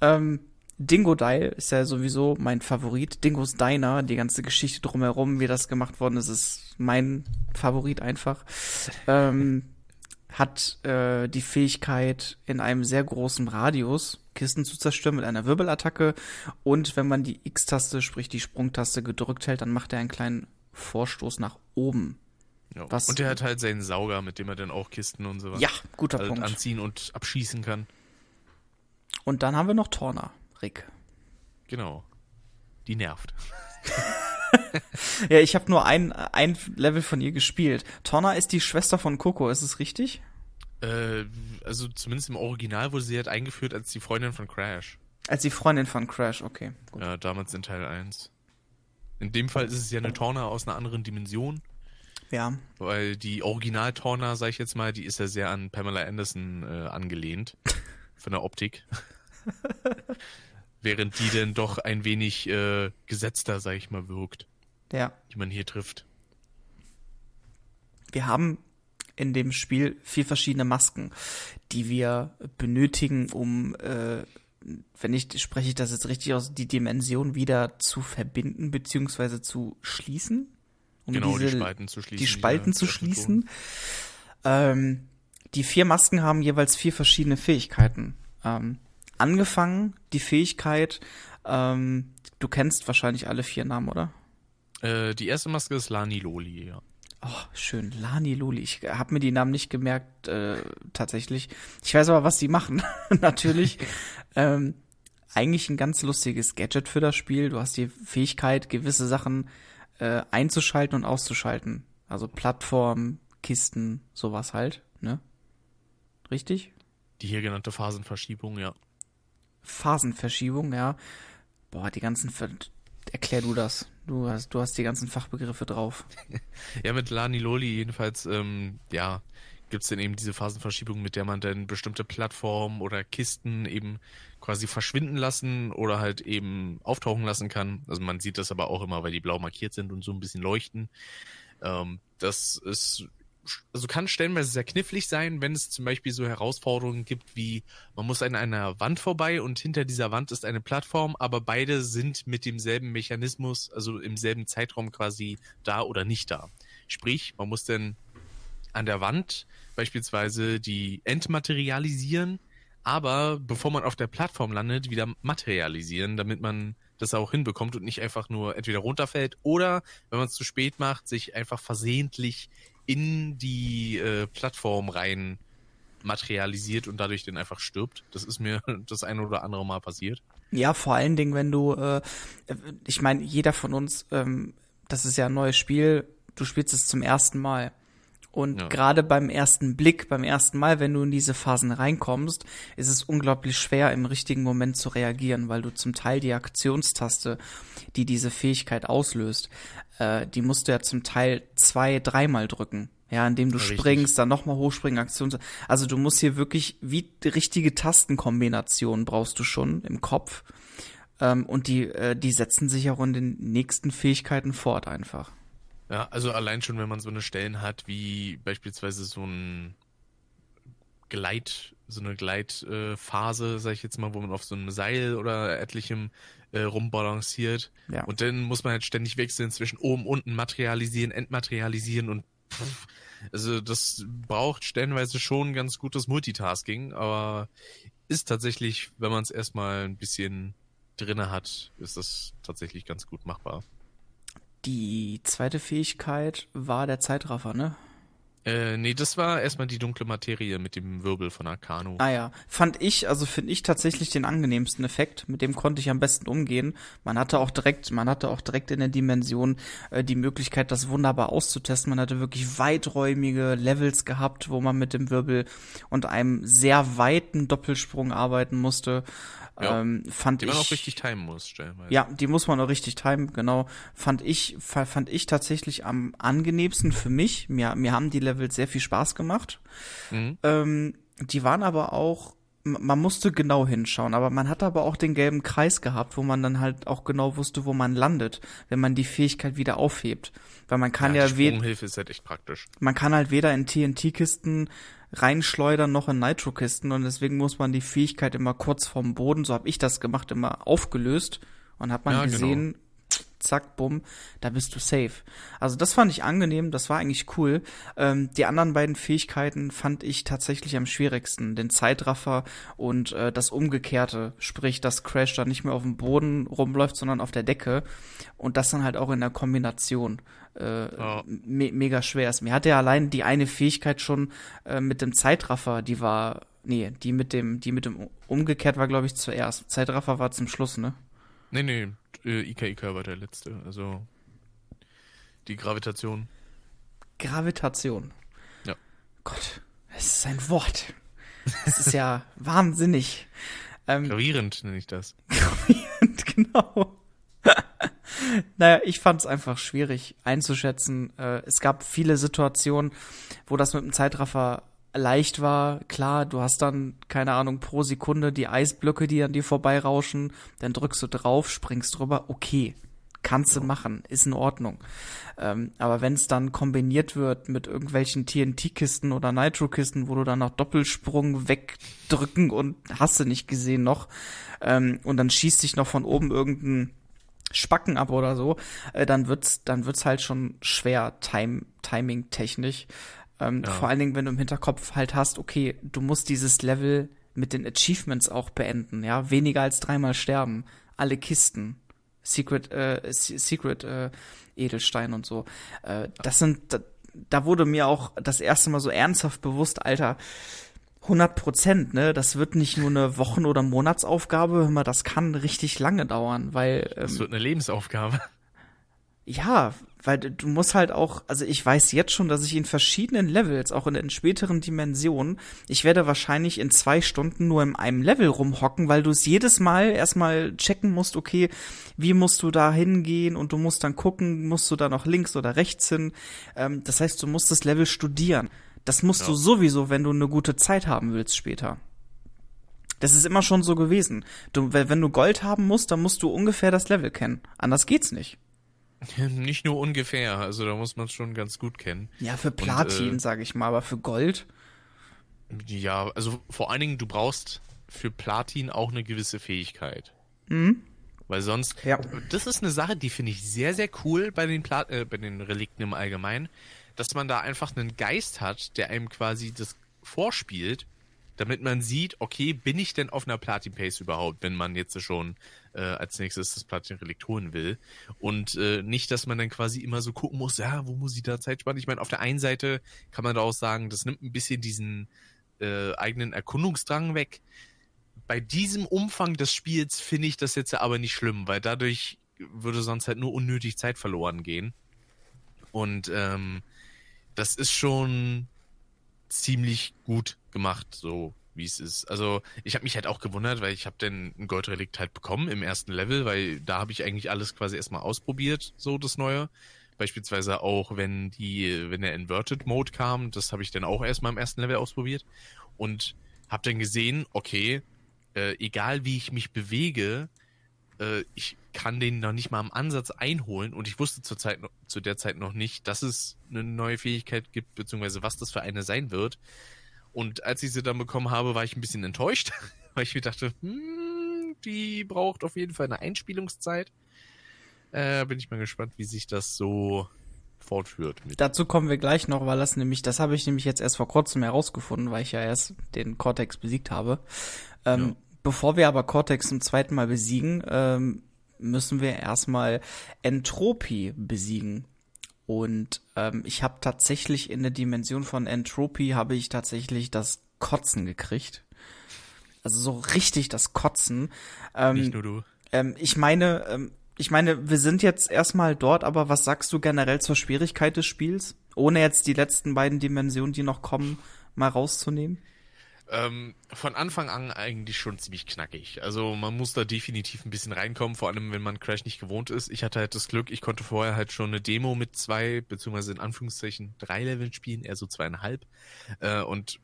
Ähm, Dingo Dial ist ja sowieso mein Favorit. Dingo's Diner, die ganze Geschichte drumherum, wie das gemacht worden ist, ist mein Favorit einfach. Ähm, hat äh, die Fähigkeit, in einem sehr großen Radius Kisten zu zerstören mit einer Wirbelattacke. Und wenn man die X-Taste, sprich die Sprungtaste, gedrückt hält, dann macht er einen kleinen Vorstoß nach oben. Ja. Was, und er hat halt seinen Sauger, mit dem er dann auch Kisten und so was ja, guter halt Punkt. anziehen und abschießen kann. Und dann haben wir noch Torner. Rick. Genau. Die nervt. ja, ich habe nur ein, ein Level von ihr gespielt. Torna ist die Schwester von Coco, ist es richtig? Äh, also zumindest im Original wurde sie halt eingeführt als die Freundin von Crash. Als die Freundin von Crash, okay. Gut. Ja, damals in Teil 1. In dem Fall ist es ja eine Torna aus einer anderen Dimension. Ja. Weil die Original-Torna, sag ich jetzt mal, die ist ja sehr an Pamela Anderson äh, angelehnt. von der Optik. während die denn doch ein wenig äh, gesetzter, sag ich mal, wirkt. Ja. Die man hier trifft. Wir haben in dem Spiel vier verschiedene Masken, die wir benötigen, um, äh, wenn ich spreche ich das jetzt richtig aus, die Dimension wieder zu verbinden beziehungsweise zu schließen. Um genau, diese, die Spalten zu schließen. Die Spalten zu schließen. Ähm, die vier Masken haben jeweils vier verschiedene Fähigkeiten. Ähm, angefangen, die Fähigkeit, ähm, du kennst wahrscheinlich alle vier Namen, oder? Äh, die erste Maske ist Lani Loli, ja. Oh, schön. Lani Loli. Ich habe mir die Namen nicht gemerkt, äh, tatsächlich. Ich weiß aber, was die machen. Natürlich. ähm, eigentlich ein ganz lustiges Gadget für das Spiel. Du hast die Fähigkeit, gewisse Sachen äh, einzuschalten und auszuschalten. Also Plattform, Kisten, sowas halt, ne? Richtig? Die hier genannte Phasenverschiebung, ja. Phasenverschiebung, ja. Boah, die ganzen Ver Erklär du das. Du hast, du hast die ganzen Fachbegriffe drauf. ja, mit Lani Loli jedenfalls, ähm, ja, gibt es dann eben diese Phasenverschiebung, mit der man dann bestimmte Plattformen oder Kisten eben quasi verschwinden lassen oder halt eben auftauchen lassen kann. Also man sieht das aber auch immer, weil die blau markiert sind und so ein bisschen leuchten. Ähm, das ist also kann stellenweise sehr knifflig sein, wenn es zum Beispiel so Herausforderungen gibt wie, man muss an einer Wand vorbei und hinter dieser Wand ist eine Plattform, aber beide sind mit demselben Mechanismus, also im selben Zeitraum quasi da oder nicht da. Sprich, man muss dann an der Wand beispielsweise die entmaterialisieren, aber bevor man auf der Plattform landet, wieder materialisieren, damit man das auch hinbekommt und nicht einfach nur entweder runterfällt oder, wenn man es zu spät macht, sich einfach versehentlich in die äh, Plattform rein materialisiert und dadurch dann einfach stirbt. Das ist mir das eine oder andere Mal passiert. Ja, vor allen Dingen, wenn du, äh, ich meine, jeder von uns, ähm, das ist ja ein neues Spiel, du spielst es zum ersten Mal. Und ja. gerade beim ersten Blick, beim ersten Mal, wenn du in diese Phasen reinkommst, ist es unglaublich schwer, im richtigen Moment zu reagieren, weil du zum Teil die Aktionstaste, die diese Fähigkeit auslöst, äh, die musst du ja zum Teil zwei, dreimal drücken. Ja, indem du ja, springst, dann nochmal hochspringen, Aktion. Also du musst hier wirklich, wie richtige Tastenkombinationen brauchst du schon im Kopf. Ähm, und die, äh, die setzen sich auch in den nächsten Fähigkeiten fort einfach. Ja, also allein schon, wenn man so eine Stellen hat, wie beispielsweise so ein Gleit, so eine Gleitphase, äh, sag ich jetzt mal, wo man auf so einem Seil oder etlichem äh, rumbalanciert. Ja. Und dann muss man halt ständig wechseln zwischen oben, unten, materialisieren, entmaterialisieren und pff, also das braucht stellenweise schon ganz gutes Multitasking, aber ist tatsächlich, wenn man es erstmal ein bisschen drinne hat, ist das tatsächlich ganz gut machbar. Die zweite Fähigkeit war der Zeitraffer, ne? Äh, nee, das war erstmal die dunkle Materie mit dem Wirbel von Arcano. Ah ja, fand ich, also finde ich tatsächlich den angenehmsten Effekt, mit dem konnte ich am besten umgehen. Man hatte auch direkt, man hatte auch direkt in der Dimension äh, die Möglichkeit, das wunderbar auszutesten. Man hatte wirklich weiträumige Levels gehabt, wo man mit dem Wirbel und einem sehr weiten Doppelsprung arbeiten musste. Ja, ähm, fand die man auch richtig timen muss, stellenweise. Ja, die muss man auch richtig timen, genau. Fand ich, fand ich tatsächlich am angenehmsten für mich. Mir, mir haben die Levels sehr viel Spaß gemacht. Mhm. Ähm, die waren aber auch, man musste genau hinschauen, aber man hat aber auch den gelben Kreis gehabt, wo man dann halt auch genau wusste, wo man landet, wenn man die Fähigkeit wieder aufhebt. Weil man kann ja, ja weder. ist halt echt praktisch. Man kann halt weder in TNT-Kisten reinschleudern noch in Nitro-Kisten und deswegen muss man die Fähigkeit immer kurz vorm Boden, so habe ich das gemacht, immer aufgelöst und hat man ja, gesehen, genau zack, bumm, da bist du safe. Also das fand ich angenehm, das war eigentlich cool. Ähm, die anderen beiden Fähigkeiten fand ich tatsächlich am schwierigsten. Den Zeitraffer und äh, das Umgekehrte, sprich, dass Crash dann nicht mehr auf dem Boden rumläuft, sondern auf der Decke. Und das dann halt auch in der Kombination. Äh, oh. me mega schwer ist. Mir hatte ja allein die eine Fähigkeit schon äh, mit dem Zeitraffer, die war, nee, die mit dem, die mit dem umgekehrt war, glaube ich, zuerst. Zeitraffer war zum Schluss, ne? Nee, nee, äh, Ika Ika war der letzte. Also die Gravitation. Gravitation. Ja. Gott, es ist ein Wort. Es ist ja wahnsinnig. Ähm, Gravierend nenne ich das. Gravierend, genau. naja, ich fand es einfach schwierig einzuschätzen. Äh, es gab viele Situationen, wo das mit dem Zeitraffer leicht war. Klar, du hast dann, keine Ahnung, pro Sekunde die Eisblöcke, die an dir vorbeirauschen, dann drückst du drauf, springst drüber, okay. Kannst du machen, ist in Ordnung. Ähm, aber wenn es dann kombiniert wird mit irgendwelchen TNT-Kisten oder Nitro-Kisten, wo du dann noch Doppelsprung wegdrücken und hast du nicht gesehen noch, ähm, und dann schießt dich noch von oben irgendein Spacken ab oder so, äh, dann wird's, dann wird's halt schon schwer, time, timing-technisch. Ähm, ja. Vor allen Dingen, wenn du im Hinterkopf halt hast, okay, du musst dieses Level mit den Achievements auch beenden, ja, weniger als dreimal sterben, alle Kisten, Secret, äh, Secret äh, Edelstein und so. Äh, das sind, da, da wurde mir auch das erste Mal so ernsthaft bewusst, Alter, 100 Prozent, ne? Das wird nicht nur eine Wochen- oder Monatsaufgabe, hör mal, das kann richtig lange dauern, weil. Ähm, das wird eine Lebensaufgabe. Ja, weil du musst halt auch, also ich weiß jetzt schon, dass ich in verschiedenen Levels, auch in, in späteren Dimensionen, ich werde wahrscheinlich in zwei Stunden nur in einem Level rumhocken, weil du es jedes Mal erstmal checken musst, okay, wie musst du da hingehen und du musst dann gucken, musst du da noch links oder rechts hin. Ähm, das heißt, du musst das Level studieren. Das musst ja. du sowieso, wenn du eine gute Zeit haben willst später. Das ist immer schon so gewesen. Du, wenn du Gold haben musst, dann musst du ungefähr das Level kennen. Anders geht's nicht. Nicht nur ungefähr, also da muss man es schon ganz gut kennen. Ja, für Platin, äh, sage ich mal, aber für Gold? Ja, also vor allen Dingen, du brauchst für Platin auch eine gewisse Fähigkeit. Mhm. Weil sonst, ja. das ist eine Sache, die finde ich sehr, sehr cool bei den, Pla äh, bei den Relikten im Allgemeinen, dass man da einfach einen Geist hat, der einem quasi das vorspielt damit man sieht, okay, bin ich denn auf einer Platin Pace überhaupt, wenn man jetzt schon äh, als nächstes das Platin Relikt holen will. Und äh, nicht, dass man dann quasi immer so gucken muss, ja, wo muss ich da Zeit sparen? Ich meine, auf der einen Seite kann man da auch sagen, das nimmt ein bisschen diesen äh, eigenen Erkundungsdrang weg. Bei diesem Umfang des Spiels finde ich das jetzt aber nicht schlimm, weil dadurch würde sonst halt nur unnötig Zeit verloren gehen. Und ähm, das ist schon ziemlich gut gemacht, so wie es ist. Also ich habe mich halt auch gewundert, weil ich habe dann ein Goldrelikt halt bekommen im ersten Level, weil da habe ich eigentlich alles quasi erstmal ausprobiert, so das Neue. Beispielsweise auch, wenn die, wenn der Inverted Mode kam, das habe ich dann auch erstmal im ersten Level ausprobiert und habe dann gesehen, okay, äh, egal wie ich mich bewege, äh, ich kann den noch nicht mal am Ansatz einholen und ich wusste zur Zeit zu der Zeit noch nicht, dass es eine neue Fähigkeit gibt, beziehungsweise was das für eine sein wird. Und als ich sie dann bekommen habe, war ich ein bisschen enttäuscht, weil ich mir dachte, hm, die braucht auf jeden Fall eine Einspielungszeit. Äh, bin ich mal gespannt, wie sich das so fortführt. Dazu kommen wir gleich noch, weil das nämlich, das habe ich nämlich jetzt erst vor kurzem herausgefunden, weil ich ja erst den Cortex besiegt habe. Ähm, ja. Bevor wir aber Cortex zum zweiten Mal besiegen, ähm, müssen wir erstmal Entropie besiegen. Und ähm, ich habe tatsächlich in der Dimension von Entropy habe ich tatsächlich das Kotzen gekriegt. Also so richtig das Kotzen. Ähm, Nicht nur du. ähm, ich meine, ähm, ich meine, wir sind jetzt erstmal dort, aber was sagst du generell zur Schwierigkeit des Spiels? Ohne jetzt die letzten beiden Dimensionen, die noch kommen, mal rauszunehmen? Ähm, von Anfang an eigentlich schon ziemlich knackig. Also man muss da definitiv ein bisschen reinkommen, vor allem wenn man Crash nicht gewohnt ist. Ich hatte halt das Glück, ich konnte vorher halt schon eine Demo mit zwei, beziehungsweise in Anführungszeichen drei Leveln spielen, eher so zweieinhalb. Äh, und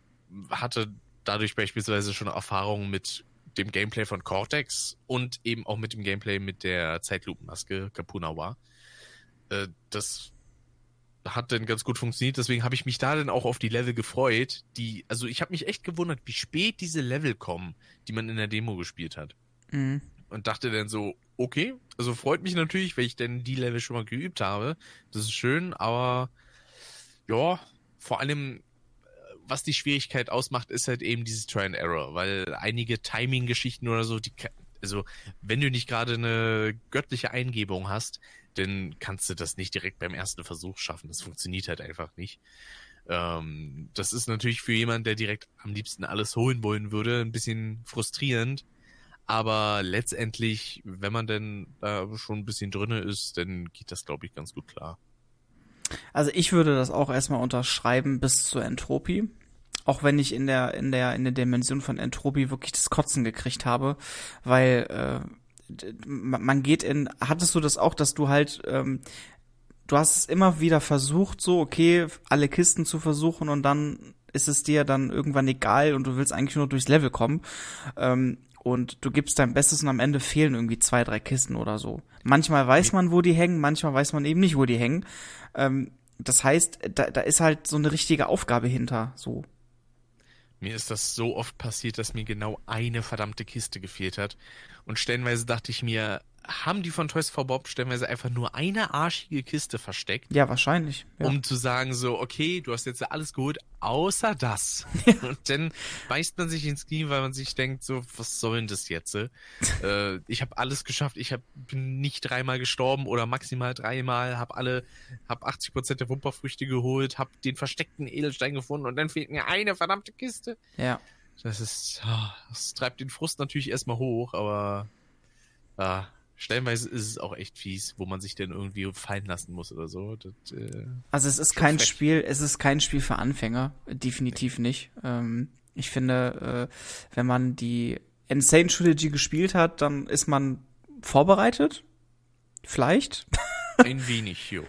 hatte dadurch beispielsweise schon Erfahrungen mit dem Gameplay von Cortex und eben auch mit dem Gameplay mit der Zeitlupenmaske Kapunawa. Äh, das hat dann ganz gut funktioniert, deswegen habe ich mich da dann auch auf die Level gefreut, die, also ich habe mich echt gewundert, wie spät diese Level kommen, die man in der Demo gespielt hat. Mhm. Und dachte dann so, okay, also freut mich natürlich, weil ich denn die Level schon mal geübt habe. Das ist schön, aber ja, vor allem, äh, was die Schwierigkeit ausmacht, ist halt eben dieses Try and Error, weil einige Timing-Geschichten oder so, die, also wenn du nicht gerade eine göttliche Eingebung hast, dann kannst du das nicht direkt beim ersten Versuch schaffen. Das funktioniert halt einfach nicht. Ähm, das ist natürlich für jemanden, der direkt am liebsten alles holen wollen würde, ein bisschen frustrierend. Aber letztendlich, wenn man denn da schon ein bisschen drinne ist, dann geht das, glaube ich, ganz gut klar. Also ich würde das auch erstmal unterschreiben bis zur Entropie. Auch wenn ich in der, in der, in der Dimension von Entropie wirklich das Kotzen gekriegt habe, weil äh, man geht in, hattest du das auch, dass du halt, ähm, du hast es immer wieder versucht, so, okay, alle Kisten zu versuchen und dann ist es dir dann irgendwann egal und du willst eigentlich nur durchs Level kommen. Ähm, und du gibst dein Bestes und am Ende fehlen irgendwie zwei, drei Kisten oder so. Manchmal weiß man, wo die hängen, manchmal weiß man eben nicht, wo die hängen. Ähm, das heißt, da, da ist halt so eine richtige Aufgabe hinter, so. Mir ist das so oft passiert, dass mir genau eine verdammte Kiste gefehlt hat. Und stellenweise dachte ich mir, haben die von Toys for Bob stellenweise einfach nur eine arschige Kiste versteckt, Ja, wahrscheinlich. Ja. um zu sagen so, okay, du hast jetzt alles geholt, außer das. Und dann beißt man sich ins Knie, weil man sich denkt so, was soll denn das jetzt? äh, ich habe alles geschafft, ich hab, bin nicht dreimal gestorben oder maximal dreimal, habe alle, hab 80 Prozent der Wumperfrüchte geholt, habe den versteckten Edelstein gefunden und dann fehlt mir eine verdammte Kiste. ja. Das ist, das treibt den Frust natürlich erstmal hoch, aber ah, stellenweise ist es auch echt fies, wo man sich dann irgendwie fallen lassen muss oder so. Das, äh, Also es ist kein frech. Spiel, es ist kein Spiel für Anfänger, definitiv nicht. Ähm, ich finde, äh, wenn man die Insane Trilogy gespielt hat, dann ist man vorbereitet. Vielleicht, ein wenig, jo.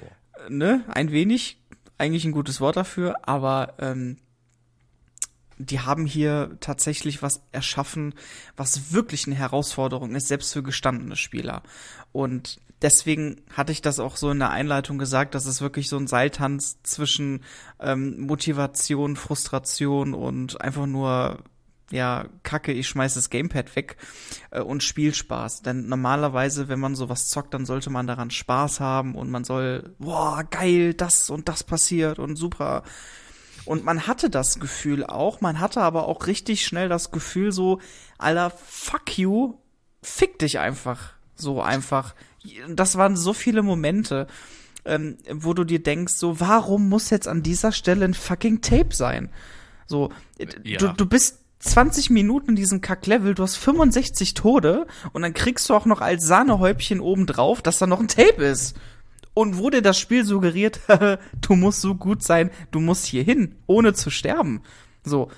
ne? Ein wenig, eigentlich ein gutes Wort dafür, aber ähm, die haben hier tatsächlich was erschaffen, was wirklich eine Herausforderung ist, selbst für gestandene Spieler. Und deswegen hatte ich das auch so in der Einleitung gesagt, dass es wirklich so ein Seiltanz zwischen ähm, Motivation, Frustration und einfach nur ja, kacke, ich schmeiß das Gamepad weg äh, und Spielspaß. Denn normalerweise, wenn man sowas zockt, dann sollte man daran Spaß haben und man soll, boah, geil, das und das passiert und super. Und man hatte das Gefühl auch, man hatte aber auch richtig schnell das Gefühl so, Alter, fuck you, fick dich einfach. So einfach. Das waren so viele Momente, ähm, wo du dir denkst, so, warum muss jetzt an dieser Stelle ein fucking Tape sein? So, Ja. du, du bist 20 Minuten in diesem Kack-Level, du hast 65 Tode und dann kriegst du auch noch als Sahnehäubchen obendrauf, dass da noch ein Tape ist. Und dir das Spiel suggeriert, du musst so gut sein, du musst hier hin, ohne zu sterben. So.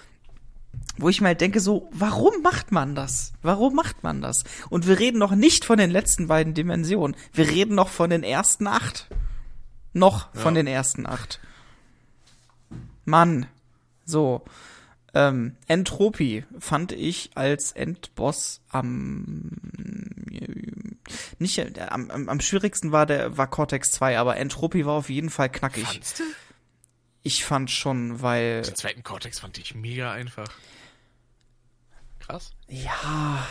Wo ich mir halt denke, so, warum macht man das? Warum macht man das? Und wir reden noch nicht von den letzten beiden Dimensionen. Wir reden noch von den ersten acht. Noch von Ja. den ersten acht. Mann. So. Ähm, Entropie fand ich als Endboss am nicht äh, am, am, am schwierigsten war der war Cortex 2, aber Entropie war auf jeden Fall knackig. Fandst du? Ich fand schon, weil Den zweiten Cortex fand ich mega einfach. Krass. ja,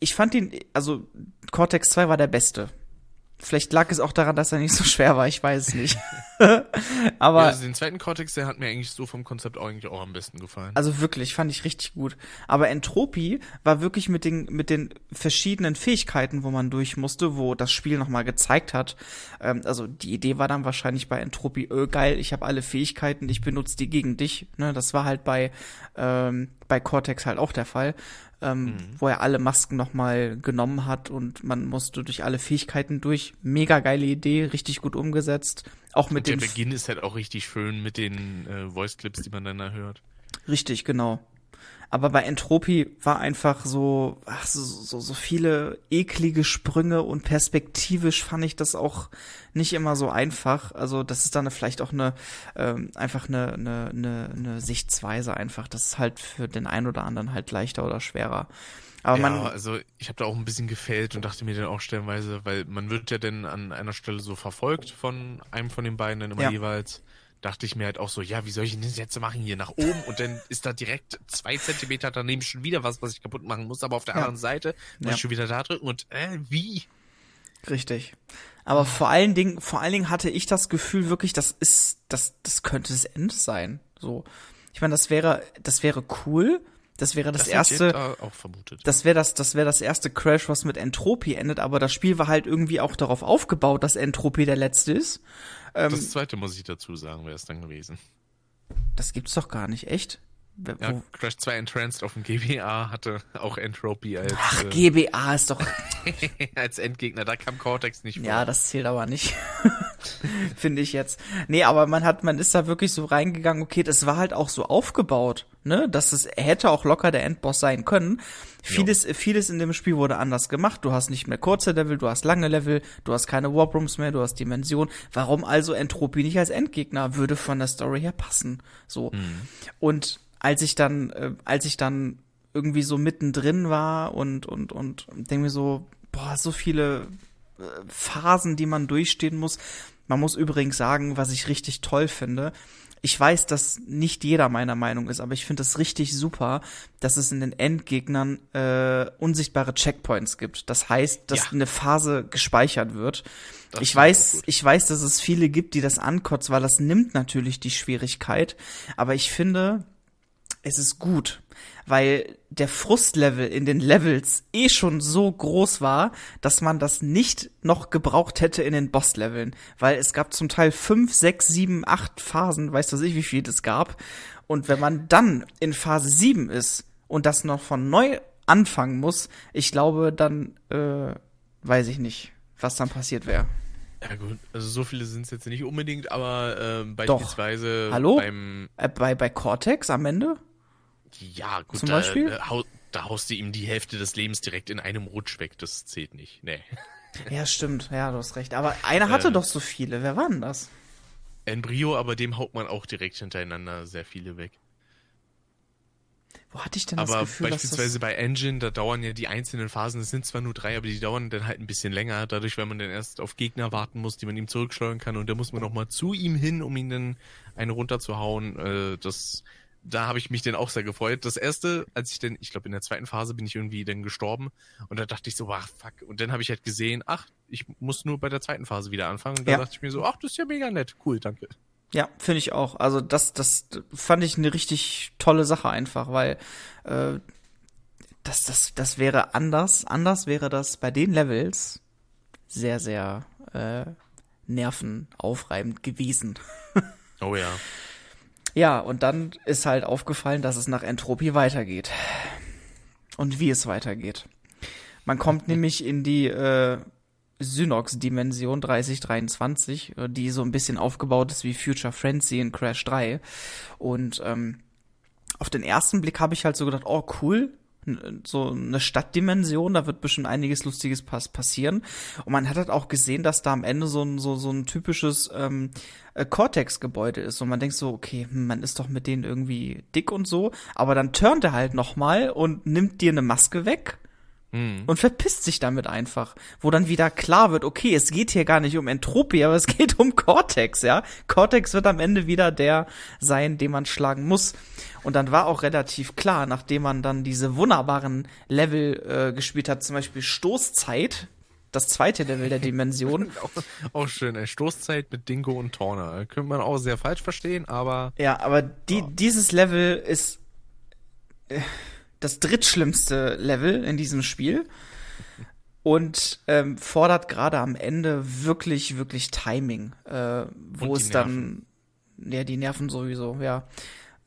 ich fand ihn also Cortex 2 war der beste. Vielleicht lag es auch daran, dass er nicht so schwer war, ich weiß es nicht. Aber. Ja, also den zweiten Cortex, der hat mir eigentlich so vom Konzept auch eigentlich auch am besten gefallen. Also wirklich, fand ich richtig gut. Aber Entropie war wirklich mit den, mit den verschiedenen Fähigkeiten, wo man durch musste, wo das Spiel nochmal gezeigt hat. Ähm, also die Idee war dann wahrscheinlich bei Entropie, öh, geil, ich habe alle Fähigkeiten, ich benutze die gegen dich. Ne, das war halt bei, ähm, bei Cortex halt auch der Fall ähm, mhm. wo er alle Masken nochmal genommen hat und man musste durch alle Fähigkeiten durch. Mega geile Idee, richtig gut umgesetzt. Auch mit und dem. Der Beginn ist halt auch richtig schön mit den äh, Voice Clips, die man dann da hört. Richtig, genau. Aber bei Entropie war einfach so, ach, so, so, so viele eklige Sprünge und perspektivisch fand ich das auch nicht immer so einfach. Also das ist dann vielleicht auch eine ähm, einfach eine, eine, eine, eine Sichtweise einfach. Das ist halt für den einen oder anderen halt leichter oder schwerer. Aber ja, man, also ich habe da auch ein bisschen gefällt und dachte mir dann auch stellenweise, weil man wird ja dann an einer Stelle so verfolgt von einem von den beiden dann immer Ja. jeweils. Dachte ich mir halt auch so, ja, wie soll ich denn das jetzt machen hier nach oben? Und dann ist da direkt zwei Zentimeter daneben schon wieder was, was ich kaputt machen muss, aber auf der Ja. anderen Seite muss Ja. ich schon wieder da drücken und äh, wie? Richtig. Aber vor allen Dingen, vor allen Dingen hatte ich das Gefühl wirklich, das ist, das, das könnte das Ende sein. So. Ich meine, das wäre, das wäre cool. Das wäre das, ich erste, auch vermutet. das wäre das, das wäre das erste Crash, was mit Entropie endet, aber das Spiel war halt irgendwie auch darauf aufgebaut, dass Entropie der letzte ist. Ähm, das zweite muss ich dazu sagen, wäre es dann gewesen. das gibt's doch gar nicht, echt? Wer- Ja, wo- Crash 2 Entranced auf dem GBA hatte auch Entropy als, Ach, äh, GBA ist doch, als Endgegner. Da kam Cortex nicht vor. ja, das zählt aber nicht. Finde ich jetzt. Nee, aber man hat, man ist da wirklich so reingegangen, okay, das war halt auch so aufgebaut, ne, dass es hätte auch locker der Endboss sein können. Vieles, vieles in dem Spiel wurde anders gemacht. Du hast nicht mehr kurze Level, du hast lange Level, du hast keine Warp Rooms mehr, du hast Dimension. Warum also Entropie nicht als Endgegner? Würde von der Story her passen. So. Und als ich dann, äh, als ich dann irgendwie so mittendrin war und, und, und denke mir so, boah, so viele Phasen, die man durchstehen muss. Man muss übrigens sagen, was ich richtig toll finde. Ich weiß, dass nicht jeder meiner Meinung ist, aber ich finde es richtig super, dass es in den Endgegnern äh, unsichtbare Checkpoints gibt. Das heißt, dass Ja. eine Phase gespeichert wird. Das ich weiß, ich weiß, dass es viele gibt, die das ankotzt, weil das nimmt natürlich die Schwierigkeit. Aber ich finde, es ist gut, weil der Frustlevel in den Levels eh schon so groß war, dass man das nicht noch gebraucht hätte in den Bossleveln, weil es gab zum Teil fünf, sechs, sieben, acht Phasen, weißt du ich, wie viel es gab. Und wenn man dann in Phase sieben ist und das noch von neu anfangen muss, ich glaube, dann äh, weiß ich nicht, was dann passiert wäre. Ja gut, also so viele sind es jetzt nicht unbedingt, aber ähm, Doch. beispielsweise Hallo? beim Äh, bei bei Cortex am Ende? Ja gut, Zum da, Beispiel? Da, hau, da haust du ihm die Hälfte des Lebens direkt in einem Rutsch weg. Das zählt nicht. Nee. Ja, stimmt. Ja, du hast recht. Aber einer hatte Äh. doch so viele. Wer war denn das? Embryo, aber dem haut man auch direkt hintereinander sehr viele weg. Wo hatte ich denn das Aber Gefühl, dass beispielsweise das... bei Engine, da dauern ja die einzelnen Phasen, es sind zwar nur drei, aber die dauern dann halt ein bisschen länger, dadurch, weil man dann erst auf Gegner warten muss, die man ihm zurückschleudern kann und da muss man noch mal zu ihm hin, um ihn dann eine runterzuhauen. Äh, das, da habe ich mich dann auch sehr gefreut. Das erste, als ich dann, ich glaube in der zweiten Phase bin ich irgendwie dann gestorben und da dachte ich so, ach fuck. Und dann habe ich halt gesehen, ach, ich muss nur bei der zweiten Phase wieder anfangen. Und da Ja. dachte ich mir so, ach, das ist ja mega nett, cool, danke. Ja, finde ich auch. Also das, das fand ich eine richtig tolle Sache einfach, weil äh, das, das, das wäre anders. Anders wäre das bei den Levels sehr, sehr äh, nervenaufreibend gewesen. Oh ja. Ja, und dann ist halt aufgefallen, dass es nach Entropie weitergeht. Und wie es weitergeht. Man kommt nämlich in die äh, Synox-Dimension 3023, äh, die so ein bisschen aufgebaut ist wie Future Frenzy in Crash 3. Und ähm, auf den ersten Blick habe ich halt so gedacht, oh cool, so eine Stadtdimension, da wird bestimmt einiges Lustiges pass passieren. Und man hat halt auch gesehen, dass da am Ende so ein, so, so ein typisches ähm, äh, Cortex-Gebäude ist. Und man denkt so, okay, hm, man ist doch mit denen irgendwie dick und so. Aber dann turnt er halt nochmal und nimmt dir eine Maske weg Hm. und verpisst sich damit einfach. Wo dann wieder klar wird, okay, es geht hier gar nicht um Entropie, aber es geht um Cortex, ja. Cortex wird am Ende wieder der sein, den man schlagen muss. Und dann war auch relativ klar, nachdem man dann diese wunderbaren Level äh, gespielt hat, zum Beispiel Stoßzeit, das zweite Level der Dimension. auch, auch schön, ey. Stoßzeit mit Dingo und Torner. Könnte man auch sehr falsch verstehen, aber. Ja, aber die, oh. dieses Level ist äh, das drittschlimmste Level in diesem Spiel und ähm, fordert gerade am Ende wirklich, wirklich Timing, äh, wo es dann, ja, die Nerven sowieso, ja.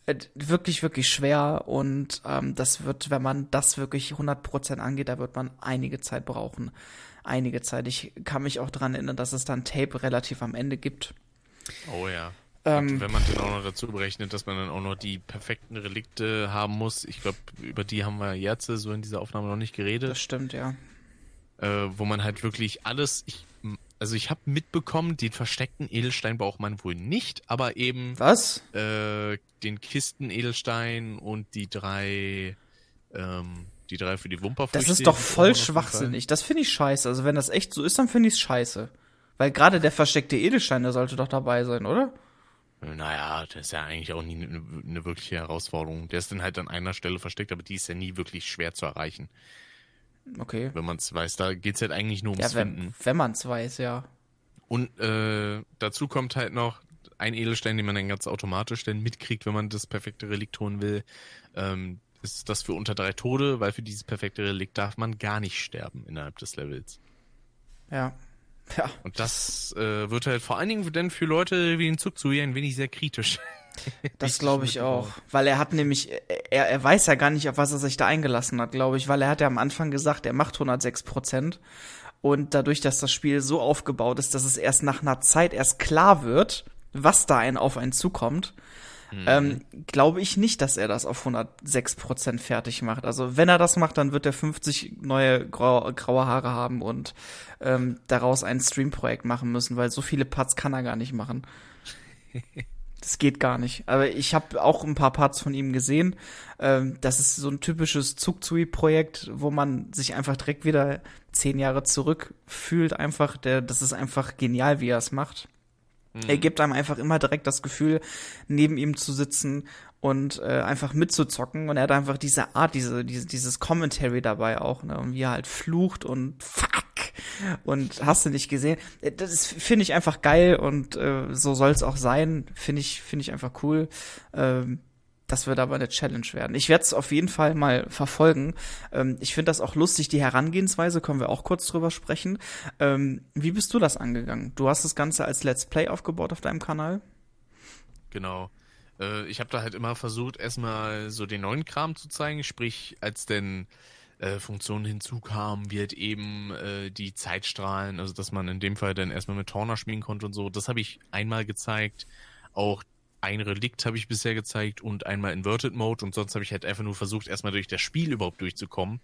Äh, wirklich, wirklich schwer und ähm, das wird, wenn man das wirklich 100% angeht, da wird man einige Zeit brauchen. Einige Zeit. Ich kann mich auch daran erinnern, dass es dann Tape relativ am Ende gibt. Oh ja. Ähm, wenn man dann auch noch dazu berechnet, dass man dann auch noch die perfekten Relikte haben muss. Ich glaube, über die haben wir jetzt so in dieser Aufnahme noch nicht geredet. Das stimmt, ja. Äh, wo man halt wirklich alles, ich, also ich habe mitbekommen, den versteckten Edelstein braucht man wohl nicht, aber eben was? Äh, den Kisten Edelstein und die drei, ähm, die drei für die Wumperfrüchte. Das ist doch voll schwachsinnig. Das finde ich scheiße. Also wenn das echt so ist, dann finde ich es scheiße. Weil gerade der versteckte Edelstein, der sollte doch dabei sein, oder? Naja, das ist ja eigentlich auch nie eine, eine wirkliche Herausforderung. Der ist dann halt an einer Stelle versteckt, aber die ist ja nie wirklich schwer zu erreichen. Okay. Wenn man es weiß, da geht es halt eigentlich nur ums ja, wenn, Finden. Wenn man es weiß, ja. Und äh, dazu kommt halt noch ein Edelstein, den man dann ganz automatisch dann mitkriegt, wenn man das perfekte Relikt holen will. Ähm, ist das für unter drei Tode, weil für dieses perfekte Relikt darf man gar nicht sterben innerhalb des Levels. Ja. Ja. Und das äh, wird halt vor allen Dingen dann für Leute wie den Zug zu ein wenig sehr kritisch. Das glaube ich auch. Weil er hat nämlich, er, er weiß ja gar nicht, auf was er sich da eingelassen hat, glaube ich, weil er hat ja am Anfang gesagt, er macht 106 Prozent. Und dadurch, dass das Spiel so aufgebaut ist, dass es erst nach einer Zeit erst klar wird, was da ein auf einen zukommt, mhm. ähm, glaube ich nicht, dass er das auf 106 Prozent fertig macht. Also wenn er das macht, dann wird er 50 neue grau graue Haare haben und ähm, daraus ein Stream-Projekt machen müssen, weil so viele Parts kann er gar nicht machen. Das geht gar nicht. Aber ich habe auch ein paar Parts von ihm gesehen. Ähm, das ist so ein typisches Zugzui-Projekt, wo man sich einfach direkt wieder zehn Jahre zurück fühlt. Einfach, der, das ist einfach genial, wie er es macht. Mhm. Er gibt einem einfach immer direkt das Gefühl, neben ihm zu sitzen und äh, einfach mitzuzocken. Und er hat einfach diese Art, diese, diese dieses Commentary dabei auch, ne? Und wie er halt flucht und fuck und hast du nicht gesehen. Äh, das finde ich einfach geil und äh, so soll es auch sein. Finde ich, finde ich einfach cool. Ähm, das wird aber eine Challenge werden. Ich werde es auf jeden Fall mal verfolgen. Ähm, ich finde das auch lustig, die Herangehensweise, können wir auch kurz drüber sprechen. Ähm, wie bist du das angegangen? Du hast das Ganze als Let's Play aufgebaut auf deinem Kanal? Genau. Äh, ich habe da halt immer versucht, erstmal so den neuen Kram zu zeigen, sprich, als denn äh, Funktionen hinzukamen, wie halt eben äh, die Zeitstrahlen, also dass man in dem Fall dann erstmal mit Torner spielen konnte und so. Das habe ich einmal gezeigt. Auch ein Relikt habe ich bisher gezeigt und einmal Inverted Mode und sonst habe ich halt einfach nur versucht, erstmal durch das Spiel überhaupt durchzukommen,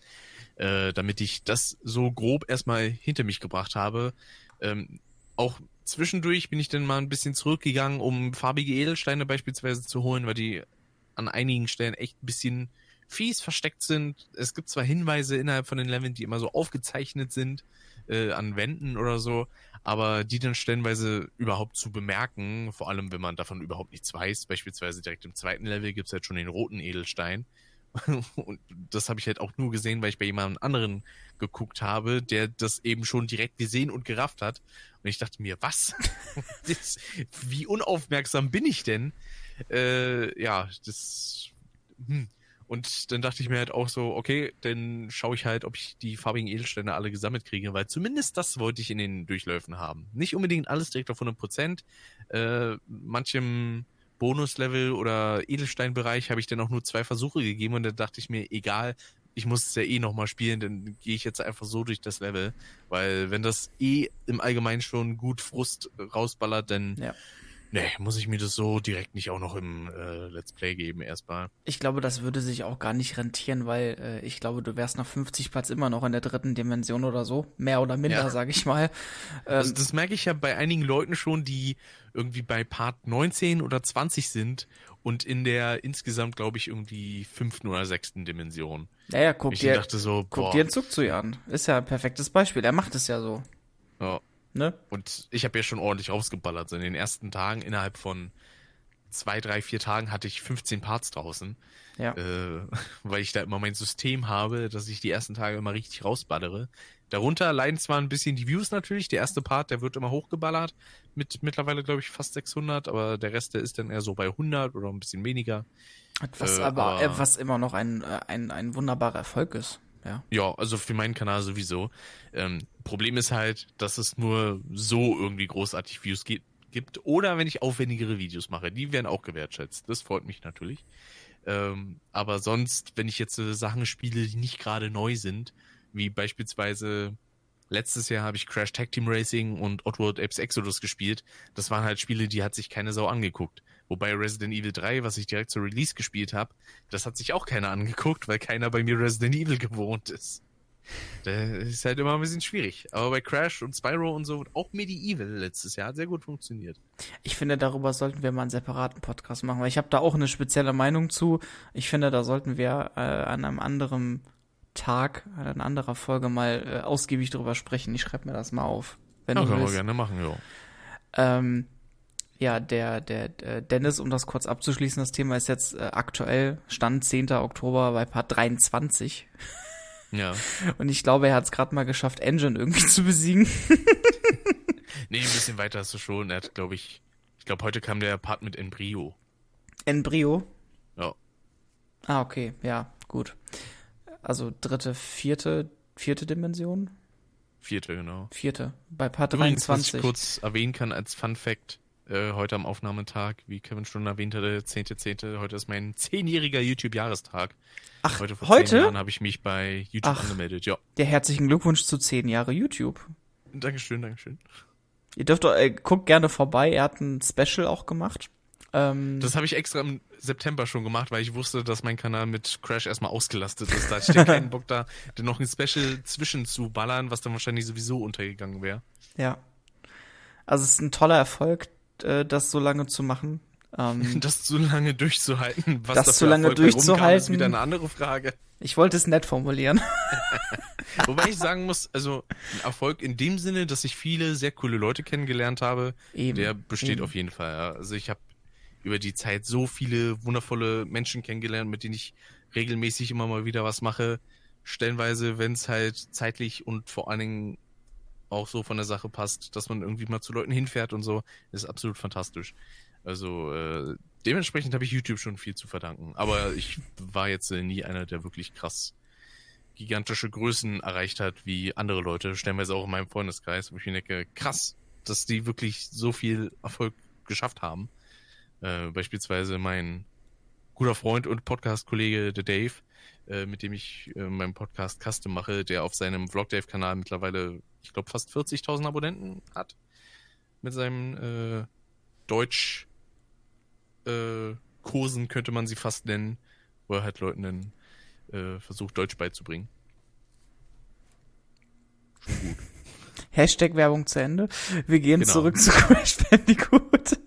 äh, damit ich das so grob erstmal hinter mich gebracht habe. Ähm, auch zwischendurch bin ich dann mal ein bisschen zurückgegangen, um farbige Edelsteine beispielsweise zu holen, weil die an einigen Stellen echt ein bisschen fies versteckt sind. Es gibt zwar Hinweise innerhalb von den Leveln, die immer so aufgezeichnet sind, äh, an Wänden oder so, aber die dann stellenweise überhaupt zu bemerken, vor allem wenn man davon überhaupt nichts weiß, beispielsweise direkt im zweiten Level gibt's halt schon den roten Edelstein. Und das habe ich halt auch nur gesehen, weil ich bei jemand anderen geguckt habe, der das eben schon direkt gesehen und gerafft hat. Und ich dachte mir, was? das, wie unaufmerksam bin ich denn? Äh, ja, das. Hm. Und dann dachte ich mir halt auch so, okay, dann schaue ich halt, ob ich die farbigen Edelsteine alle gesammelt kriege, weil zumindest das wollte ich in den Durchläufen haben. Nicht unbedingt alles direkt auf 100 Prozent. Äh, manchem Bonuslevel oder Edelsteinbereich habe ich dann auch nur zwei Versuche gegeben und dann dachte ich mir, egal, ich muss es ja eh nochmal spielen, dann gehe ich jetzt einfach so durch das Level. Weil wenn das eh im Allgemeinen schon gut Frust rausballert, dann ja. Nee, muss ich mir das so direkt nicht auch noch im äh, Let's Play geben erstmal. Ich glaube, das würde sich auch gar nicht rentieren, weil äh, ich glaube, du wärst nach 50 Parts immer noch in der dritten Dimension oder so. Mehr oder minder, ja. sage ich mal. Ähm, also das merke ich ja bei einigen Leuten schon, die irgendwie bei Part 19 oder 20 sind und in der insgesamt, glaube ich, irgendwie fünften oder sechsten Dimension. Ja, ja, guck, dir, so, guck dir einen Zug zu an. Ist ja ein perfektes Beispiel. Er macht es ja so. Ja. Ne? Und ich habe ja schon ordentlich rausgeballert. So in den ersten Tagen innerhalb von zwei, drei, vier Tagen hatte ich 15 Parts draußen. Ja. Äh, weil ich da immer mein System habe, dass ich die ersten Tage immer richtig rausballere. Darunter leiden zwar ein bisschen die Views natürlich. Der erste Part, der wird immer hochgeballert. Mit mittlerweile, glaube ich, fast 600. Aber der Rest, der ist dann eher so bei 100 oder ein bisschen weniger. Was Äh, aber, aber- äh, was immer noch ein, äh, ein, ein wunderbarer Erfolg ist. Ja. Ja, also für meinen Kanal sowieso. Ähm, Problem ist halt, dass es nur so irgendwie großartig Views gibt. gibt. Oder wenn ich aufwendigere Videos mache, die werden auch gewertschätzt. Das freut mich natürlich. Ähm, aber sonst, wenn ich jetzt äh, Sachen spiele, die nicht gerade neu sind, wie beispielsweise letztes Jahr habe ich Crash Tag Team Racing und Oddworld Apes Exodus gespielt. Das waren halt Spiele, die hat sich keine Sau angeguckt. Wobei Resident Evil 3, was ich direkt zur Release gespielt habe, das hat sich auch keiner angeguckt, weil keiner bei mir Resident Evil gewohnt ist. Das ist halt immer ein bisschen schwierig. Aber bei Crash und Spyro und so, auch Medieval letztes Jahr hat sehr gut funktioniert. Ich finde, darüber sollten wir mal einen separaten Podcast machen, weil ich habe da auch eine spezielle Meinung zu. Ich finde, da sollten wir äh, an einem anderen Tag, an einer anderen Folge mal äh, ausgiebig drüber sprechen. Ich schreibe mir das mal auf. Wenn Ja, du können wir willst. gerne machen, ja. Ähm, ja, der, der, der Dennis, um das kurz abzuschließen, das Thema ist jetzt äh, aktuell, Stand 10. Oktober bei Part 23. Ja. Und ich glaube, er hat es gerade mal geschafft, Engine irgendwie zu besiegen. Nee, ein bisschen weiter hast du schon. Er hat, glaube ich, ich glaube, heute kam der Part mit Embryo. Embryo. Ja. Ah, okay, ja, gut. Also dritte, vierte, vierte Dimension? Vierte, genau. Vierte. Bei Part Übrigens, was ich 23. kurz erwähnen kann als Fun Fact, äh, heute am Aufnahmetag, wie Kevin schon erwähnt hatte, 10.10., heute ist mein zehnjähriger YouTube-Jahrestag. Ach, Heute vor heute? Jahren habe ich mich bei YouTube Ach. angemeldet. Ja, Ja, herzlichen Glückwunsch zu zehn Jahre YouTube. Dankeschön, Dankeschön. Ihr dürft, äh, guckt gerne vorbei. Er hat ein Special auch gemacht. Ähm, Das habe ich extra im September schon gemacht, weil ich wusste, dass mein Kanal mit Crash erstmal ausgelastet ist. Da hatte ich dann keinen Bock da, dann noch ein Special zwischen zu ballern, was dann wahrscheinlich sowieso untergegangen wäre. ja. Also es ist ein toller Erfolg, das so lange zu machen. Ähm, Das zu lange durchzuhalten, was Das da zu lange Erfolg rumkam, ist durchzuhalten. wieder eine andere Frage. ich wollte es nett formulieren. Wobei ich sagen muss, also ein Erfolg in dem Sinne, dass ich viele sehr coole Leute kennengelernt habe, Eben. der besteht eben. auf jeden Fall. Also ich habe über die Zeit so viele wundervolle Menschen kennengelernt, mit denen ich regelmäßig immer mal wieder was mache. Stellenweise, wenn es halt zeitlich und vor allen Dingen auch so von der Sache passt, dass man irgendwie mal zu Leuten hinfährt und so, ist absolut fantastisch. Also äh, dementsprechend habe ich YouTube schon viel zu verdanken. Aber ich war jetzt äh, nie einer, der wirklich krass gigantische Größen erreicht hat, wie andere Leute, stellenweise auch in meinem Freundeskreis, wo ich mir denke, krass, dass die wirklich so viel Erfolg geschafft haben. Äh, beispielsweise mein guter Freund und Podcast-Kollege, der Dave, äh, mit dem ich äh, meinen Podcast Custom mache, der auf seinem Vlog-Dave-Kanal mittlerweile, ich glaube, fast 40.000 Abonnenten hat. Mit seinem äh, Deutsch äh, Kursen könnte man sie fast nennen, wo er halt Leuten dann äh, versucht, Deutsch beizubringen. Hashtag Werbung zu Ende. Wir gehen Genau. zurück zu Crash Bandicoot.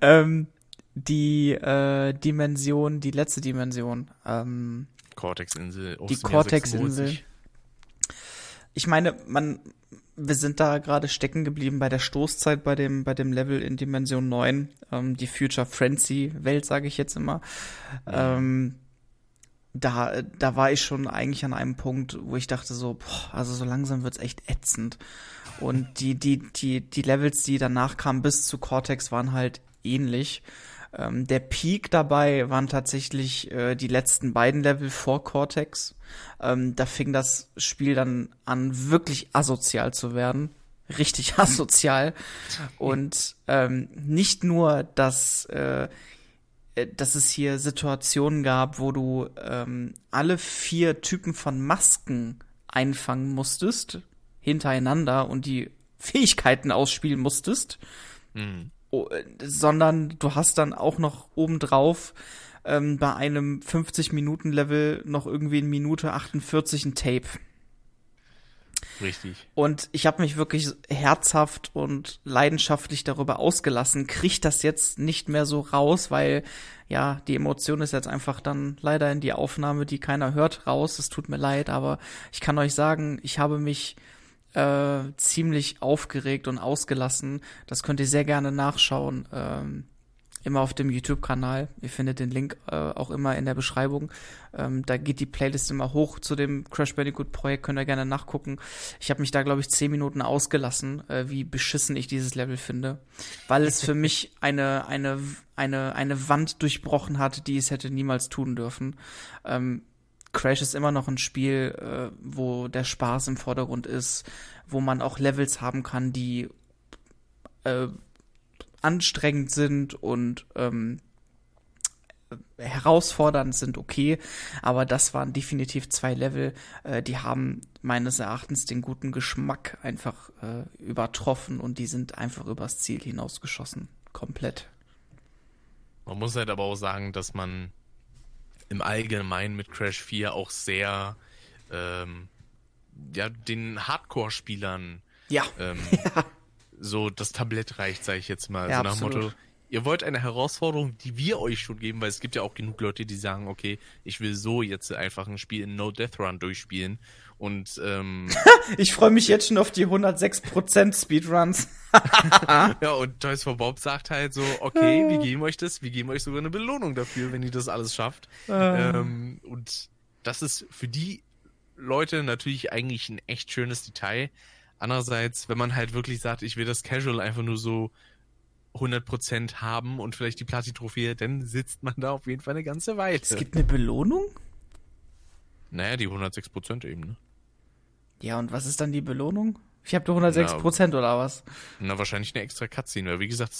ähm, die äh, Dimension, die letzte Dimension. Ähm, Cortex-Insel. Die Cortex-Insel. 96. ich meine, man, wir sind da gerade stecken geblieben bei der Stoßzeit bei dem, bei dem Level in Dimension 9, ähm, die Future Frenzy Welt, sage ich jetzt immer. Ähm, da, da war ich schon eigentlich an einem Punkt, wo ich dachte so, boah, also so langsam wird's echt ätzend. Und die, die, die, die Levels, die danach kamen bis zu Cortex, waren halt ähnlich. Ähm, der Peak dabei waren tatsächlich äh, die letzten beiden Level vor Cortex. Ähm, da fing das Spiel dann an, wirklich asozial zu werden. Richtig asozial. Und ähm, nicht nur, dass, äh, äh, dass es hier Situationen gab, wo du ähm, alle vier Typen von Masken einfangen musstest, hintereinander und die Fähigkeiten ausspielen musstest, Mhm. Oh, äh, sondern du hast dann auch noch obendrauf ähm, bei einem 50-Minuten-Level noch irgendwie in Minute 48 ein Tape. Richtig. Und ich habe mich wirklich herzhaft und leidenschaftlich darüber ausgelassen, krieg das jetzt nicht mehr so raus, weil ja, die Emotion ist jetzt einfach dann leider in die Aufnahme, die keiner hört, raus. Es tut mir leid, aber ich kann euch sagen, ich habe mich äh, ziemlich aufgeregt und ausgelassen. Das könnt ihr sehr gerne nachschauen. Ähm, immer auf dem YouTube-Kanal. Ihr findet den Link äh, auch immer in der Beschreibung. Ähm, da geht die Playlist immer hoch zu dem Crash Bandicoot-Projekt, könnt ihr gerne nachgucken. Ich habe mich da, glaube ich, zehn Minuten ausgelassen, äh, wie beschissen ich dieses Level finde. Weil es für mich eine, eine, eine, eine Wand durchbrochen hat, die es hätte niemals tun dürfen. Ähm, Crash ist immer noch ein Spiel, äh, wo der Spaß im Vordergrund ist, wo man auch Levels haben kann, die äh, anstrengend sind und ähm, herausfordernd sind, okay, aber das waren definitiv zwei Level, äh, die haben meines Erachtens den guten Geschmack einfach äh, übertroffen und die sind einfach übers Ziel hinausgeschossen. Komplett. Man muss halt aber auch sagen, dass man im Allgemeinen mit Crash 4 auch sehr ähm, ja, den Hardcore-Spielern ja. Ähm, ja. so das Tablett reicht, sage ich jetzt mal. Ja, so nach absolut. Motto, ihr wollt eine Herausforderung, die wir euch schon geben, weil es gibt ja auch genug Leute, die sagen, okay, ich will so jetzt einfach ein Spiel in No Death Run durchspielen. Und ähm, Ich freue mich jetzt schon auf die 106% Speedruns. ja, und Toys for Bob sagt halt so, okay, wir geben euch das, wir geben euch sogar eine Belohnung dafür, wenn ihr das alles schafft. Ähm, und das ist für die Leute natürlich eigentlich ein echt schönes Detail. Andererseits, wenn man halt wirklich sagt, ich will das Casual einfach nur so 100% haben und vielleicht die Platin-Trophäe, dann sitzt man da auf jeden Fall eine ganze Weile. Es gibt eine Belohnung? Naja, die 106% eben, ne? Ja, und was ist dann die Belohnung? Ich habe nur 106% oder was? Na, wahrscheinlich eine extra Cutscene, weil wie gesagt,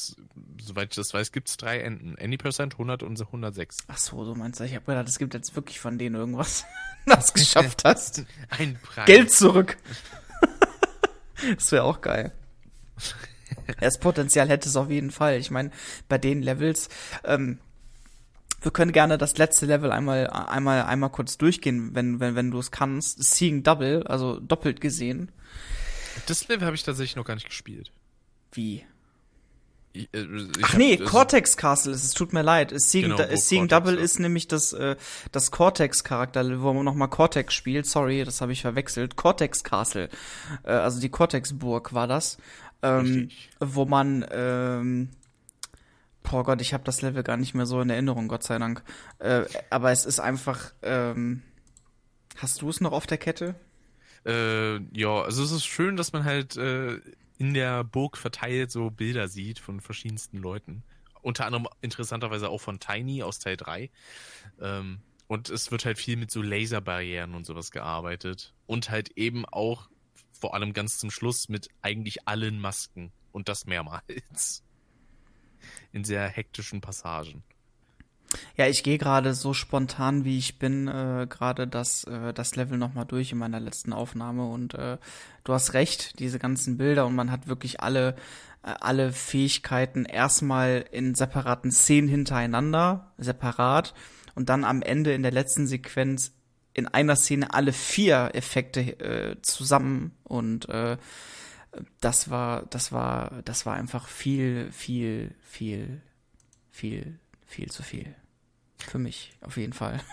soweit ich das weiß, gibt's drei Enden. Any Percent, 100 und 106. Ach so, so meinst du. Ich habe gedacht, es gibt jetzt wirklich von denen irgendwas, das geschafft hast. Ein Preis. Geld zurück. das wäre auch geil. Das Potenzial hätte es auf jeden Fall. Ich meine, bei den Levels, ähm, wir können gerne das letzte Level einmal, einmal, einmal kurz durchgehen, wenn, wenn, wenn du es kannst. Seeing Double, also doppelt gesehen. Das Level habe ich tatsächlich noch gar nicht gespielt. Wie? Ich, äh, ich Ach hab- nee, also- Cortex Castle ist es, tut mir leid. Seeing, Genau, Seeing Double ja. ist nämlich das, äh, das Cortex-Charakter, wo man nochmal Cortex spielt. Sorry, das habe ich verwechselt. Cortex Castle. Äh, also die Cortex-Burg war das. Ähm, Richtig. wo man, ähm, boah Gott, ich habe das Level gar nicht mehr so in Erinnerung, Gott sei Dank. Äh, aber es ist einfach, ähm, hast du es noch auf der Kette? Äh, ja, also es ist schön, dass man halt äh, in der Burg verteilt so Bilder sieht von verschiedensten Leuten. Unter anderem interessanterweise auch von Tiny aus Teil 3. Ähm, und es wird halt viel mit so Laserbarrieren und sowas gearbeitet. Und halt eben auch vor allem ganz zum Schluss mit eigentlich allen Masken. Und das mehrmals. In sehr hektischen Passagen. Ja, ich gehe gerade so spontan, wie ich bin, äh, gerade das, äh, das Level nochmal durch in meiner letzten Aufnahme. Und äh, du hast recht, diese ganzen Bilder. Und man hat wirklich alle, äh, alle Fähigkeiten erstmal in separaten Szenen hintereinander, separat. Und dann am Ende in der letzten Sequenz in einer Szene alle vier Effekte äh, zusammen. Und äh, das war, das war, das war einfach viel, viel, viel, viel, viel zu viel. Für mich, auf jeden Fall.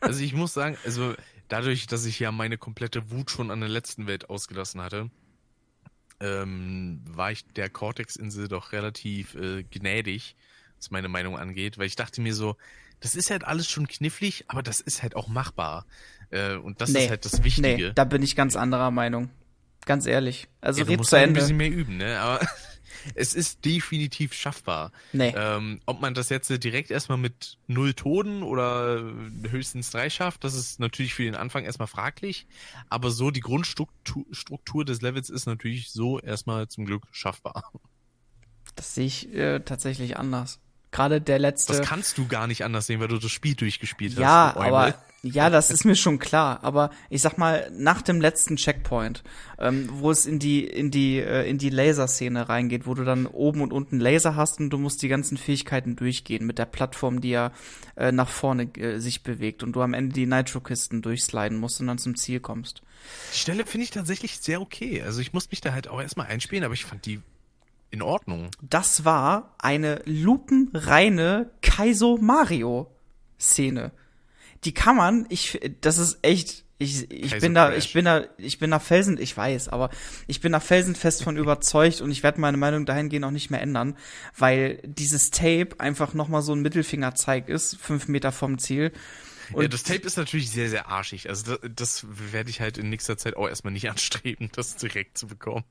Also ich muss sagen, also dadurch, dass ich ja meine komplette Wut schon an der letzten Welt ausgelassen hatte, ähm, war ich der Cortex-Insel doch relativ äh, gnädig, was meine Meinung angeht, weil ich dachte mir so, das ist halt alles schon knifflig, aber das ist halt auch machbar. Äh, und das ist halt das Wichtige. Nee, da bin ich ganz anderer Meinung. Ganz ehrlich. Also Ja, du red musst zu halt ein Ende. bisschen mehr üben, ne? Aber es ist definitiv schaffbar. Nee. Ähm, ob man das jetzt direkt erstmal mit null Toten oder höchstens drei schafft, das ist natürlich für den Anfang erstmal fraglich. Aber so die Grundstruktur Struktur des Levels ist natürlich so erstmal zum Glück schaffbar. Das sehe ich äh, tatsächlich anders. Gerade der letzte. Das kannst du gar nicht anders sehen, weil du das Spiel durchgespielt hast. ja, du Eumel. aber ja, das ist mir schon klar. Aber ich sag mal, nach dem letzten Checkpoint, ähm, wo es in die in die äh, in die Laserszene reingeht, wo du dann oben und unten Laser hast und du musst die ganzen Fähigkeiten durchgehen mit der Plattform, die ja äh, nach vorne äh, sich bewegt und du am Ende die Nitro-Kisten durchsliden musst und dann zum Ziel kommst. Die Stelle finde ich tatsächlich sehr okay. Also ich muss mich da halt auch erstmal einspielen, aber ich fand die in Ordnung. Das war eine lupenreine Kaizo Mario Szene. Die kann man, ich, das ist echt, Ich, ich bin da, ich bin da, ich bin da felsen, ich weiß, aber ich bin da felsenfest von überzeugt und ich werde meine Meinung dahingehend auch nicht mehr ändern, weil dieses Tape einfach nochmal so ein Mittelfingerzeig ist, fünf Meter vom Ziel. Und ja, das Tape ist natürlich sehr, sehr arschig. Also das, das werde ich halt in nächster Zeit auch erstmal nicht anstreben, das direkt zu bekommen.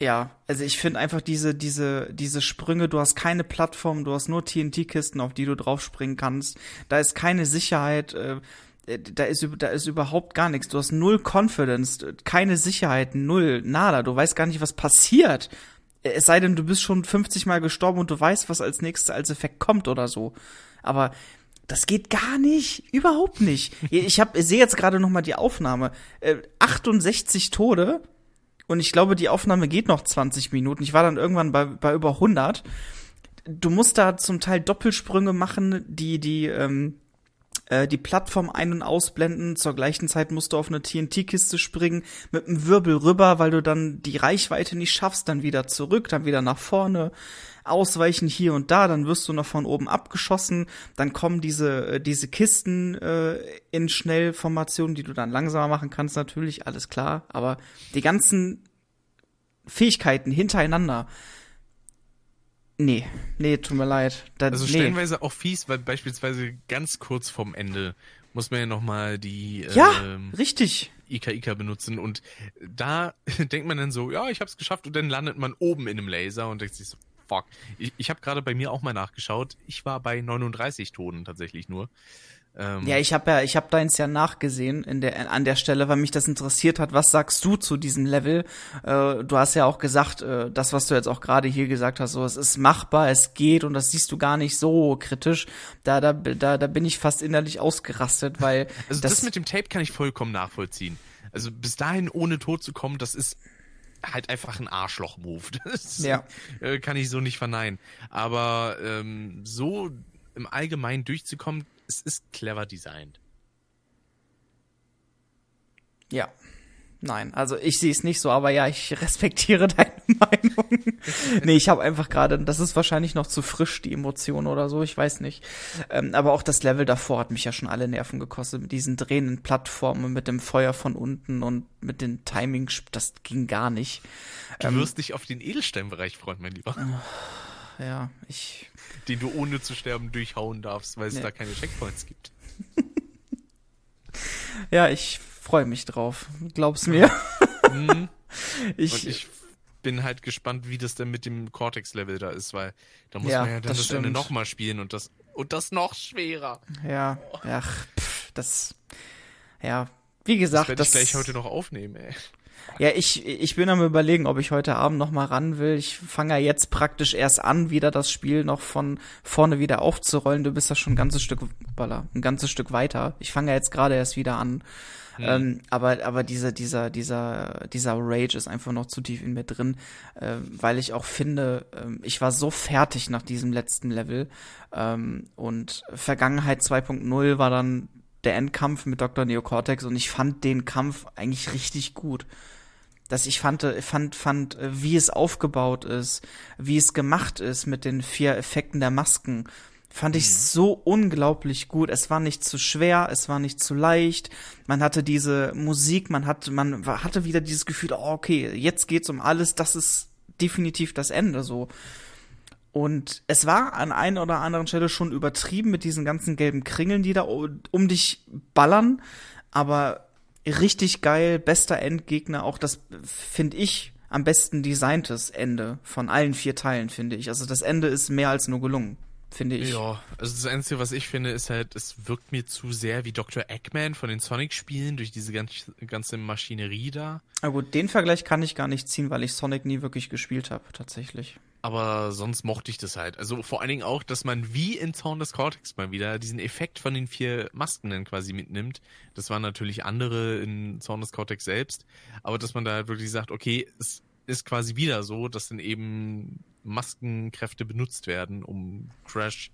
Ja, also ich finde einfach diese, diese, diese Sprünge, du hast keine Plattform, du hast nur TNT-Kisten, auf die du draufspringen kannst. Da ist keine Sicherheit, äh, da ist, da ist überhaupt gar nichts. Du hast null Confidence, keine Sicherheit, null, nada. Du weißt gar nicht, was passiert. Es sei denn, du bist schon 50 Mal gestorben und du weißt, was als nächstes als Effekt kommt oder so. Aber das geht gar nicht, überhaupt nicht. Ich habe sehe jetzt gerade noch mal die Aufnahme. Äh, 68 Tode und ich glaube, die Aufnahme geht noch 20 Minuten. Ich war dann irgendwann bei, bei über 100. Du musst da zum Teil Doppelsprünge machen, die die ähm, äh, die Plattform ein- und ausblenden. Zur gleichen Zeit musst du auf eine TNT-Kiste springen, mit einem Wirbel rüber, weil du dann die Reichweite nicht schaffst, dann wieder zurück, dann wieder nach vorne, ausweichen hier und da, dann wirst du noch von oben abgeschossen, dann kommen diese, äh, diese Kisten äh, in Schnellformationen, die du dann langsamer machen kannst, natürlich, alles klar, aber die ganzen Fähigkeiten hintereinander, Nee, nee, tut mir leid. Da, also nee. stellenweise auch fies, weil beispielsweise ganz kurz vorm Ende muss man ja nochmal die ja, ähm, richtig. Ika Ika benutzen und da denkt man dann so, ja, ich hab's geschafft und dann landet man oben in einem Laser und denkt sich so, fuck. Ich, ich habe gerade bei mir auch mal nachgeschaut, ich war bei 39 Toten tatsächlich nur. Ähm, ja, ich habe ja, ich habe deins ja nachgesehen in der an der Stelle, weil mich das interessiert hat. Was sagst du zu diesem Level? Äh, du hast ja auch gesagt, äh, das, was du jetzt auch gerade hier gesagt hast, so es ist machbar, es geht und das siehst du gar nicht so kritisch. Da, da, da, da bin ich fast innerlich ausgerastet, weil also das, das mit dem Tape kann ich vollkommen nachvollziehen. Also bis dahin ohne Tod zu kommen, das ist halt einfach ein Arschloch-Move. Das ja. Äh, kann ich so nicht verneinen. Aber ähm, so im Allgemeinen durchzukommen, es ist clever designt. Ja. Nein, also ich sehe es nicht so, aber ja, ich respektiere deine Meinung. nee, ich habe einfach gerade, das ist wahrscheinlich noch zu frisch, die Emotion oder so, ich weiß nicht. Ähm, aber auch das Level davor hat mich ja schon alle Nerven gekostet, mit diesen drehenden Plattformen, mit dem Feuer von unten und mit den Timing, das ging gar nicht. Du ähm, wirst dich auf den Edelsteinbereich freuen, mein Lieber. Ja, ich den du ohne zu sterben durchhauen darfst, weil es nee. da keine Checkpoints gibt. ja, ich freue mich drauf. Glaub's mir. Mhm. ich, ich bin halt gespannt, wie das denn mit dem Cortex-Level da ist, weil da muss ja, man ja dann das, das Ende nochmal spielen und das und das noch schwerer. Ja, oh. ach, pff, das, ja, wie gesagt, das werde ich gleich heute noch aufnehmen, ey. Ja, ich, ich bin am überlegen, ob ich heute Abend noch mal ran will. Ich fange ja jetzt praktisch erst an, wieder das Spiel noch von vorne wieder aufzurollen. Du bist ja schon ein ganzes Stück, balla, ein ganzes Stück weiter. Ich fange ja jetzt gerade erst wieder an. Mhm. Ähm, aber aber dieser dieser dieser dieser Rage ist einfach noch zu tief in mir drin, äh, weil ich auch finde, äh, ich war so fertig nach diesem letzten Level ähm, und Vergangenheit 2.0 war dann der Endkampf mit Dr. Neocortex und ich fand den Kampf eigentlich richtig gut dass ich fand, fand, fand, wie es aufgebaut ist, wie es gemacht ist mit den vier Effekten der Masken, fand ich mhm. so unglaublich gut. Es war nicht zu schwer, es war nicht zu leicht. Man hatte diese Musik, man hatte, man hatte wieder dieses Gefühl, oh, okay, jetzt geht's um alles, das ist definitiv das Ende, so. Und es war an einer oder anderen Stelle schon übertrieben mit diesen ganzen gelben Kringeln, die da um dich ballern. Aber richtig geil, bester Endgegner, auch das finde ich am besten designtes Ende von allen vier Teilen, finde ich. Also das Ende ist mehr als nur gelungen, finde ich. Ja, also das Einzige, was ich finde, ist halt, es wirkt mir zu sehr wie Dr. Eggman von den Sonic-Spielen durch diese ganze, Maschinerie da. Aber gut, den Vergleich kann ich gar nicht ziehen, weil ich Sonic nie wirklich gespielt habe, tatsächlich aber sonst mochte ich das halt. Also vor allen Dingen auch, dass man wie in Zorn des Cortex mal wieder diesen Effekt von den vier Masken dann quasi mitnimmt. Das waren natürlich andere in Zorn des Cortex selbst, aber dass man da halt wirklich sagt, okay, es ist quasi wieder so, dass dann eben Maskenkräfte benutzt werden, um Crash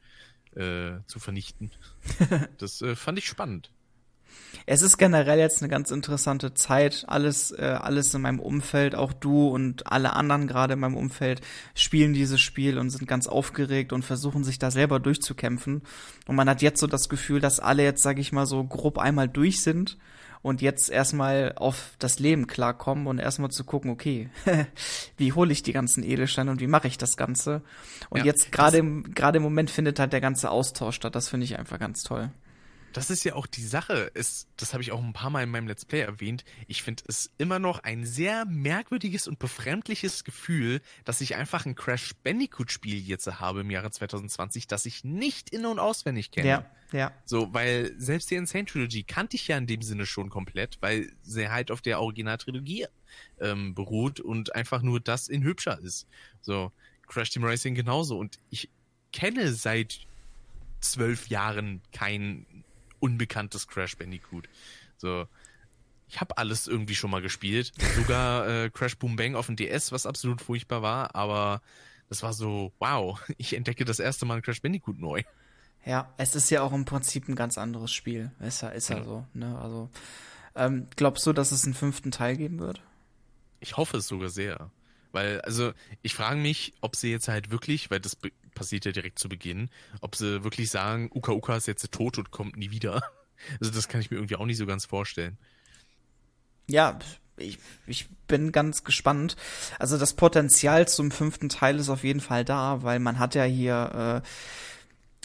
äh, zu vernichten. das äh, fand ich spannend. Es ist generell jetzt eine ganz interessante Zeit. Alles, äh, alles in meinem Umfeld, auch du und alle anderen gerade in meinem Umfeld spielen dieses Spiel und sind ganz aufgeregt und versuchen sich da selber durchzukämpfen. Und man hat jetzt so das Gefühl, dass alle jetzt, sag ich mal, so grob einmal durch sind und jetzt erstmal auf das Leben klarkommen und erstmal zu gucken, okay, wie hole ich die ganzen Edelsteine und wie mache ich das Ganze? Und ja, jetzt gerade im, gerade im Moment findet halt der ganze Austausch statt. Das finde ich einfach ganz toll das ist ja auch die Sache. Ist, das habe ich auch ein paar Mal in meinem Let's Play erwähnt. Ich finde es immer noch ein sehr merkwürdiges und befremdliches Gefühl, dass ich einfach ein Crash Bandicoot Spiel jetzt habe im Jahre 2020, das ich nicht in- und auswendig kenne. Ja, ja. So, weil selbst die Insane Trilogy kannte ich ja in dem Sinne schon komplett, weil sie halt auf der Originaltrilogie ähm, beruht und einfach nur das in hübscher ist. So, Crash Team Racing genauso. Und ich kenne seit zwölf Jahren kein unbekanntes Crash Bandicoot. So, ich habe alles irgendwie schon mal gespielt, sogar äh, Crash Boom Bang auf dem DS, was absolut furchtbar war, aber das war so, wow, ich entdecke das erste Mal Crash Bandicoot neu. Ja, es ist ja auch im Prinzip ein ganz anderes Spiel. Ist ja, ist ja, ja. so, ne? Also, ähm, glaubst du, dass es einen fünften Teil geben wird? Ich hoffe es sogar sehr. Weil, also, ich frage mich, ob sie jetzt halt wirklich, weil das passiert ja direkt zu Beginn, ob sie wirklich sagen, Uka Uka ist jetzt tot und kommt nie wieder. Also das kann ich mir irgendwie auch nicht so ganz vorstellen. Ja, ich, ich bin ganz gespannt. Also das Potenzial zum fünften Teil ist auf jeden Fall da, weil man hat ja hier äh,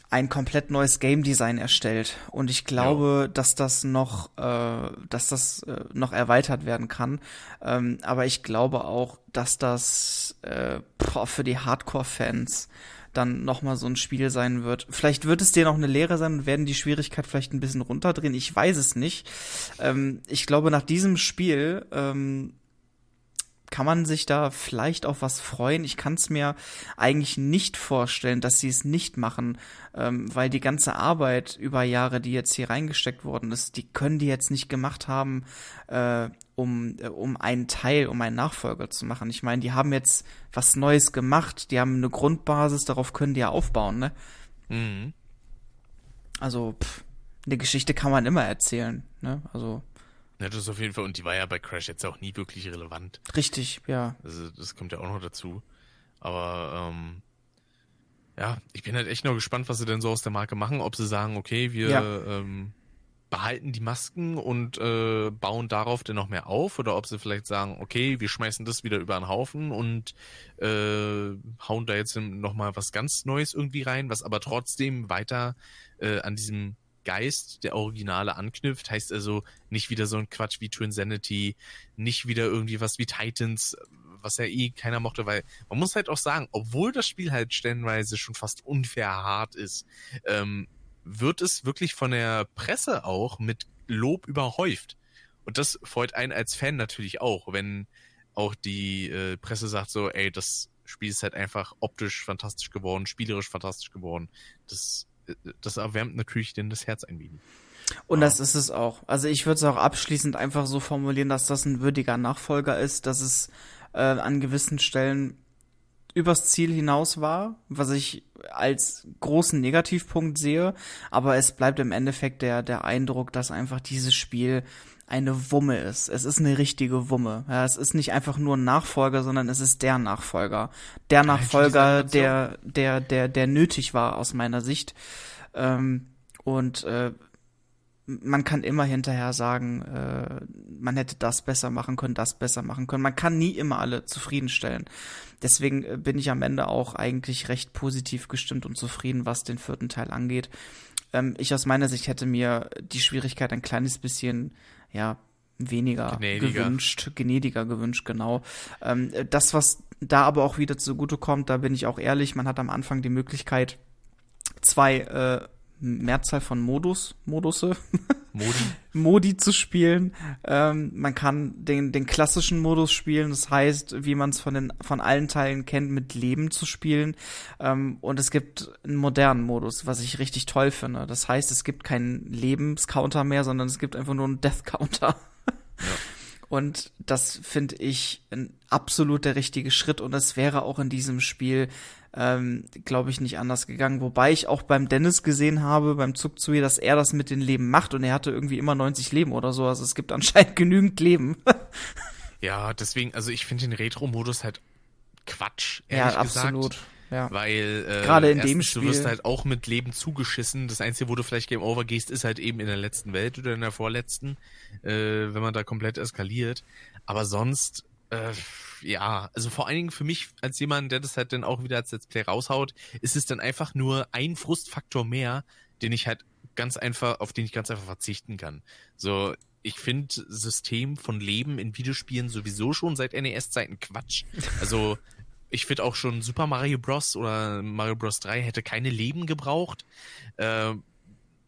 ein komplett neues Game Design erstellt und ich glaube, ja. dass das noch, äh, dass das äh, noch erweitert werden kann. Ähm, aber ich glaube auch, dass das äh, für die Hardcore-Fans dann nochmal so ein Spiel sein wird. Vielleicht wird es dir noch eine Lehre sein und werden die Schwierigkeit vielleicht ein bisschen runterdrehen. Ich weiß es nicht. Ähm, ich glaube, nach diesem Spiel ähm, kann man sich da vielleicht auf was freuen. Ich kann es mir eigentlich nicht vorstellen, dass sie es nicht machen, ähm, weil die ganze Arbeit über Jahre, die jetzt hier reingesteckt worden ist, die können die jetzt nicht gemacht haben, äh, um, äh, um einen Teil, um einen Nachfolger zu machen. Ich meine, die haben jetzt was Neues gemacht, die haben eine Grundbasis, darauf können die ja aufbauen, ne? Mhm. Also, pff, eine Geschichte kann man immer erzählen, ne? Also. Ja, das ist auf jeden Fall, und die war ja bei Crash jetzt auch nie wirklich relevant. Richtig, ja. Also, das kommt ja auch noch dazu. Aber, ähm, ja, ich bin halt echt noch gespannt, was sie denn so aus der Marke machen. Ob sie sagen, okay, wir ja. ähm, behalten die Masken und äh, bauen darauf dann noch mehr auf, oder ob sie vielleicht sagen, okay, wir schmeißen das wieder über einen Haufen und äh, hauen da jetzt noch mal was ganz Neues irgendwie rein, was aber trotzdem weiter äh, an diesem Geist der Originale anknüpft. Heißt also nicht wieder so ein Quatsch wie Twinsanity, nicht wieder irgendwie was wie Titans, was ja eh keiner mochte, weil man muss halt auch sagen, obwohl das Spiel halt stellenweise schon fast unfair hart ist, ähm, wird es wirklich von der Presse auch mit Lob überhäuft. Und das freut einen als Fan natürlich auch, wenn auch die äh, Presse sagt so, ey, das Spiel ist halt einfach optisch fantastisch geworden, spielerisch fantastisch geworden. Das das erwärmt natürlich denn das Herz ein wenig. Und das ist es auch. Also ich würde es auch abschließend einfach so formulieren, dass das ein würdiger Nachfolger ist, dass es äh, an gewissen Stellen übers Ziel hinaus war, was ich als großen Negativpunkt sehe, aber es bleibt im Endeffekt der, der Eindruck, dass einfach dieses Spiel eine Wumme ist. Es ist eine richtige Wumme. Ja, es ist nicht einfach nur ein Nachfolger, sondern es ist der Nachfolger. Der Nachfolger, der, der, der, der nötig war aus meiner Sicht. Ähm, und äh, man kann immer hinterher sagen, äh, man hätte das besser machen können, das besser machen können. Man kann nie immer alle zufriedenstellen. Deswegen äh, bin ich am Ende auch eigentlich recht positiv gestimmt und zufrieden, was den vierten Teil angeht. Ähm, ich aus meiner Sicht hätte mir die Schwierigkeit ein kleines bisschen ja, weniger gnädiger. gewünscht, gnädiger gewünscht, genau. Ähm, das, was da aber auch wieder zugute kommt, da bin ich auch ehrlich, man hat am Anfang die Möglichkeit, zwei äh, Mehrzahl von Modus, Modusse, Modi. Modi zu spielen. Ähm, man kann den, den klassischen Modus spielen, das heißt, wie man es von den von allen Teilen kennt, mit Leben zu spielen. Ähm, und es gibt einen modernen Modus, was ich richtig toll finde. Das heißt, es gibt keinen Lebenscounter mehr, sondern es gibt einfach nur einen Death Counter. Ja. Und das finde ich ein absolut der richtige Schritt und es wäre auch in diesem Spiel ähm, glaube ich, nicht anders gegangen. Wobei ich auch beim Dennis gesehen habe, beim Zug zu ihr, dass er das mit den Leben macht und er hatte irgendwie immer 90 Leben oder so. Also es gibt anscheinend genügend Leben. ja, deswegen, also ich finde den Retro-Modus halt Quatsch. Ja, absolut. Gesagt. Ja. Weil äh, Gerade in erstens, dem Spiel. du wirst halt auch mit Leben zugeschissen. Das Einzige, wo du vielleicht Game Over gehst, ist halt eben in der letzten Welt oder in der vorletzten, äh, wenn man da komplett eskaliert. Aber sonst, äh, ja, also vor allen Dingen für mich als jemand, der das halt dann auch wieder als Let's Play raushaut, ist es dann einfach nur ein Frustfaktor mehr, den ich halt ganz einfach, auf den ich ganz einfach verzichten kann. So, ich finde System von Leben in Videospielen sowieso schon seit NES-Zeiten Quatsch. Also ich finde auch schon Super Mario Bros. oder Mario Bros. 3 hätte keine Leben gebraucht. Äh,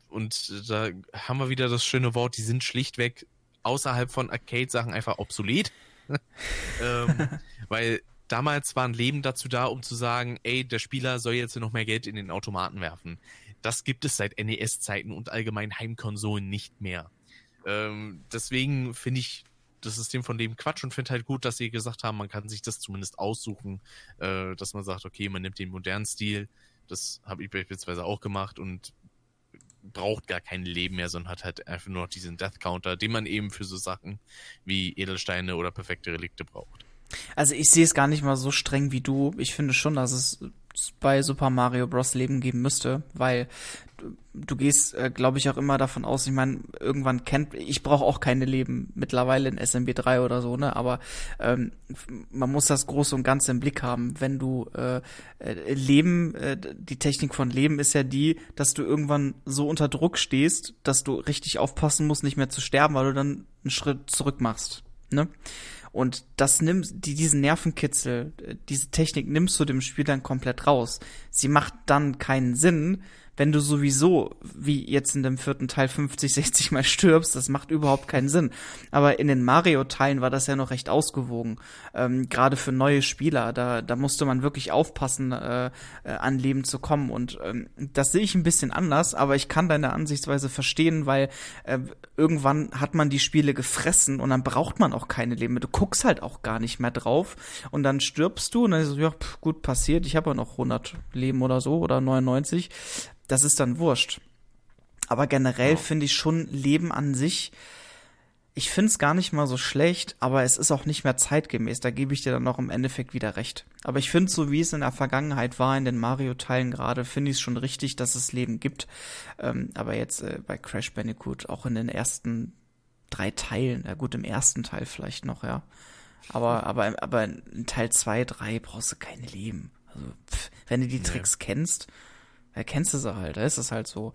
und da haben wir wieder das schöne Wort, die sind schlichtweg außerhalb von Arcade-Sachen einfach obsolet. ähm, weil damals waren Leben dazu da, um zu sagen, ey, der Spieler soll jetzt noch mehr Geld in den Automaten werfen. Das gibt es seit NES-Zeiten und allgemein Heimkonsolen nicht mehr. Ähm, deswegen finde ich das System von Leben Quatsch und finde halt gut, dass sie gesagt haben, man kann sich das zumindest aussuchen, äh, dass man sagt, okay, man nimmt den modernen Stil. Das habe ich beispielsweise auch gemacht und braucht gar kein Leben mehr, sondern hat halt einfach nur noch diesen Death Counter, den man eben für so Sachen wie Edelsteine oder perfekte Relikte braucht. Also ich sehe es gar nicht mal so streng wie du. Ich finde schon, dass es bei Super Mario Bros. Leben geben müsste, weil du, gehst, äh, glaube ich, auch immer davon aus, ich meine, irgendwann kennt, ich brauche auch keine Leben mittlerweile in SMB 3 oder so, ne, aber ähm, man muss das Große und Ganze im Blick haben. Wenn du äh, äh, Leben, äh, die Technik von Leben ist ja die, dass du irgendwann so unter Druck stehst, dass du richtig aufpassen musst, nicht mehr zu sterben, weil du dann einen Schritt zurück machst, ne? Und das nimmt, die, diesen Nervenkitzel, diese Technik nimmst du dem Spiel dann komplett raus. Sie macht dann keinen Sinn, wenn du sowieso, wie jetzt in dem vierten Teil 50, 60 Mal stirbst, das macht überhaupt keinen Sinn. Aber in den Mario-Teilen war das ja noch recht ausgewogen. Ähm, Gerade für neue Spieler, da, da musste man wirklich aufpassen, äh, äh, an Leben zu kommen. Und ähm, das sehe ich ein bisschen anders, aber ich kann deine Ansichtsweise verstehen, weil äh, irgendwann hat man die Spiele gefressen und dann braucht man auch keine Leben mehr. Du guckst halt auch gar nicht mehr drauf und dann stirbst du und dann ist so, ja, pff, gut passiert, ich habe ja noch 100 Leben oder so oder 99 das ist dann wurscht. Aber generell ja. finde ich schon Leben an sich, ich finde es gar nicht mal so schlecht, aber es ist auch nicht mehr zeitgemäß. Da gebe ich dir dann noch im Endeffekt wieder recht. Aber ich finde, so wie es in der Vergangenheit war, in den Mario-Teilen gerade, finde ich es schon richtig, dass es Leben gibt. Ähm, aber jetzt äh, bei Crash Bandicoot, auch in den ersten drei Teilen, ja gut, im ersten Teil vielleicht noch, ja. Aber, aber, aber in Teil zwei, drei brauchst du keine Leben. Also, pff, wenn du die Tricks nee. kennst, erkennst du sie halt, da ist es halt so.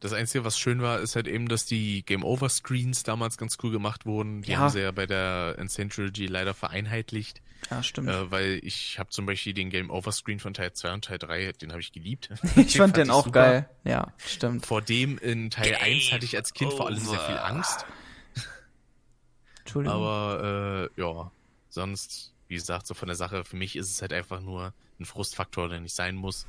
Das Einzige, was schön war, ist halt eben, dass die Game Over Screens damals ganz cool gemacht wurden. Die ja. haben sie ja bei der Insane Trilogy leider vereinheitlicht. Ja, stimmt. Äh, weil ich habe zum Beispiel den Game Over Screen von Teil 2 und Teil 3, den habe ich geliebt. ich fand den auch super. geil. Ja, stimmt. Vor dem in Teil Game 1 hatte ich als Kind over. vor allem sehr viel Angst. Entschuldigung. Aber äh, ja, sonst, wie gesagt, so von der Sache, für mich ist es halt einfach nur ein Frustfaktor, der nicht sein muss.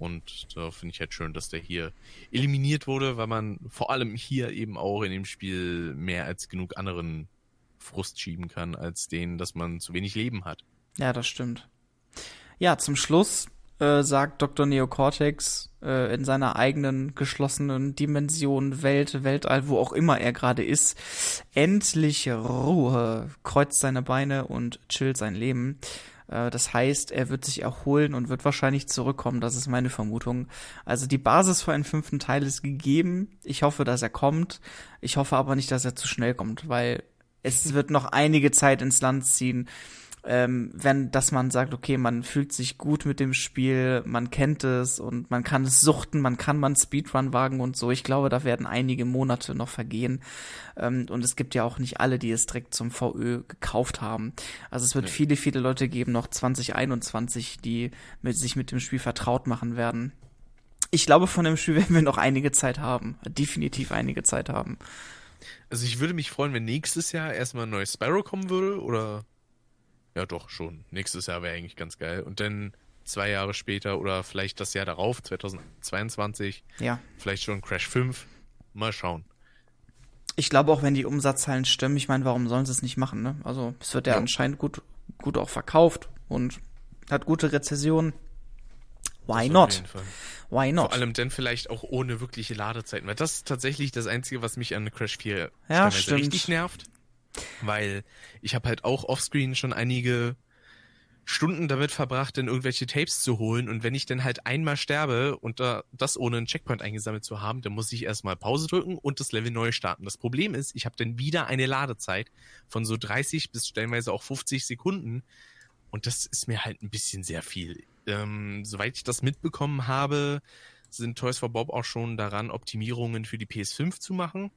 Und da finde ich halt schön, dass der hier eliminiert wurde, weil man vor allem hier eben auch in dem Spiel mehr als genug anderen Frust schieben kann, als den, dass man zu wenig Leben hat. Ja, das stimmt. Ja, zum Schluss äh, sagt Dr. Neocortex äh, in seiner eigenen geschlossenen Dimension, Welt, Weltall, wo auch immer er gerade ist, endlich Ruhe, kreuzt seine Beine und chillt sein Leben. Äh, das heißt, er wird sich erholen und wird wahrscheinlich zurückkommen. Das ist meine Vermutung. Also die Basis für einen fünften Teil ist gegeben. Ich hoffe, dass er kommt. Ich hoffe aber nicht, dass er zu schnell kommt, weil es wird noch einige Zeit ins Land ziehen ähm, wenn, dass man sagt, okay, man fühlt sich gut mit dem Spiel, man kennt es und man kann es suchten, man kann man Speedrun wagen und so. Ich glaube, da werden einige Monate noch vergehen. Ähm, und es gibt ja auch nicht alle, die es direkt zum VÖ gekauft haben. Also es wird ja. viele, viele Leute geben, noch 2021, die mit, sich mit dem Spiel vertraut machen werden. Ich glaube, von dem Spiel werden wir noch einige Zeit haben. Definitiv einige Zeit haben. Also ich würde mich freuen, wenn nächstes Jahr erstmal ein neues Spyro kommen würde oder ja, doch, schon. Nächstes Jahr wäre eigentlich ganz geil. Und dann zwei Jahre später oder vielleicht das Jahr darauf, 2022, ja. vielleicht schon Crash 5. Mal schauen. Ich glaube auch, wenn die Umsatzzahlen stimmen, ich meine, warum sollen sie es nicht machen, ne? Also, es wird ja, ja, anscheinend gut, gut auch verkauft und hat gute Rezessionen. Why not? Why not? Vor allem dann vielleicht auch ohne wirkliche Ladezeiten, weil das ist tatsächlich das Einzige, was mich an Crash 4 ja, richtig nervt. Weil ich habe halt auch offscreen schon einige Stunden damit verbracht, dann irgendwelche Tapes zu holen. Und wenn ich dann halt einmal sterbe und da, das ohne einen Checkpoint eingesammelt zu haben, dann muss ich erstmal Pause drücken und das Level neu starten. Das Problem ist, ich habe dann wieder eine Ladezeit von so 30 bis stellenweise auch 50 Sekunden. Und das ist mir halt ein bisschen sehr viel. Ähm, soweit ich das mitbekommen habe, sind Toys for Bob auch schon daran, Optimierungen für die PS5 zu machen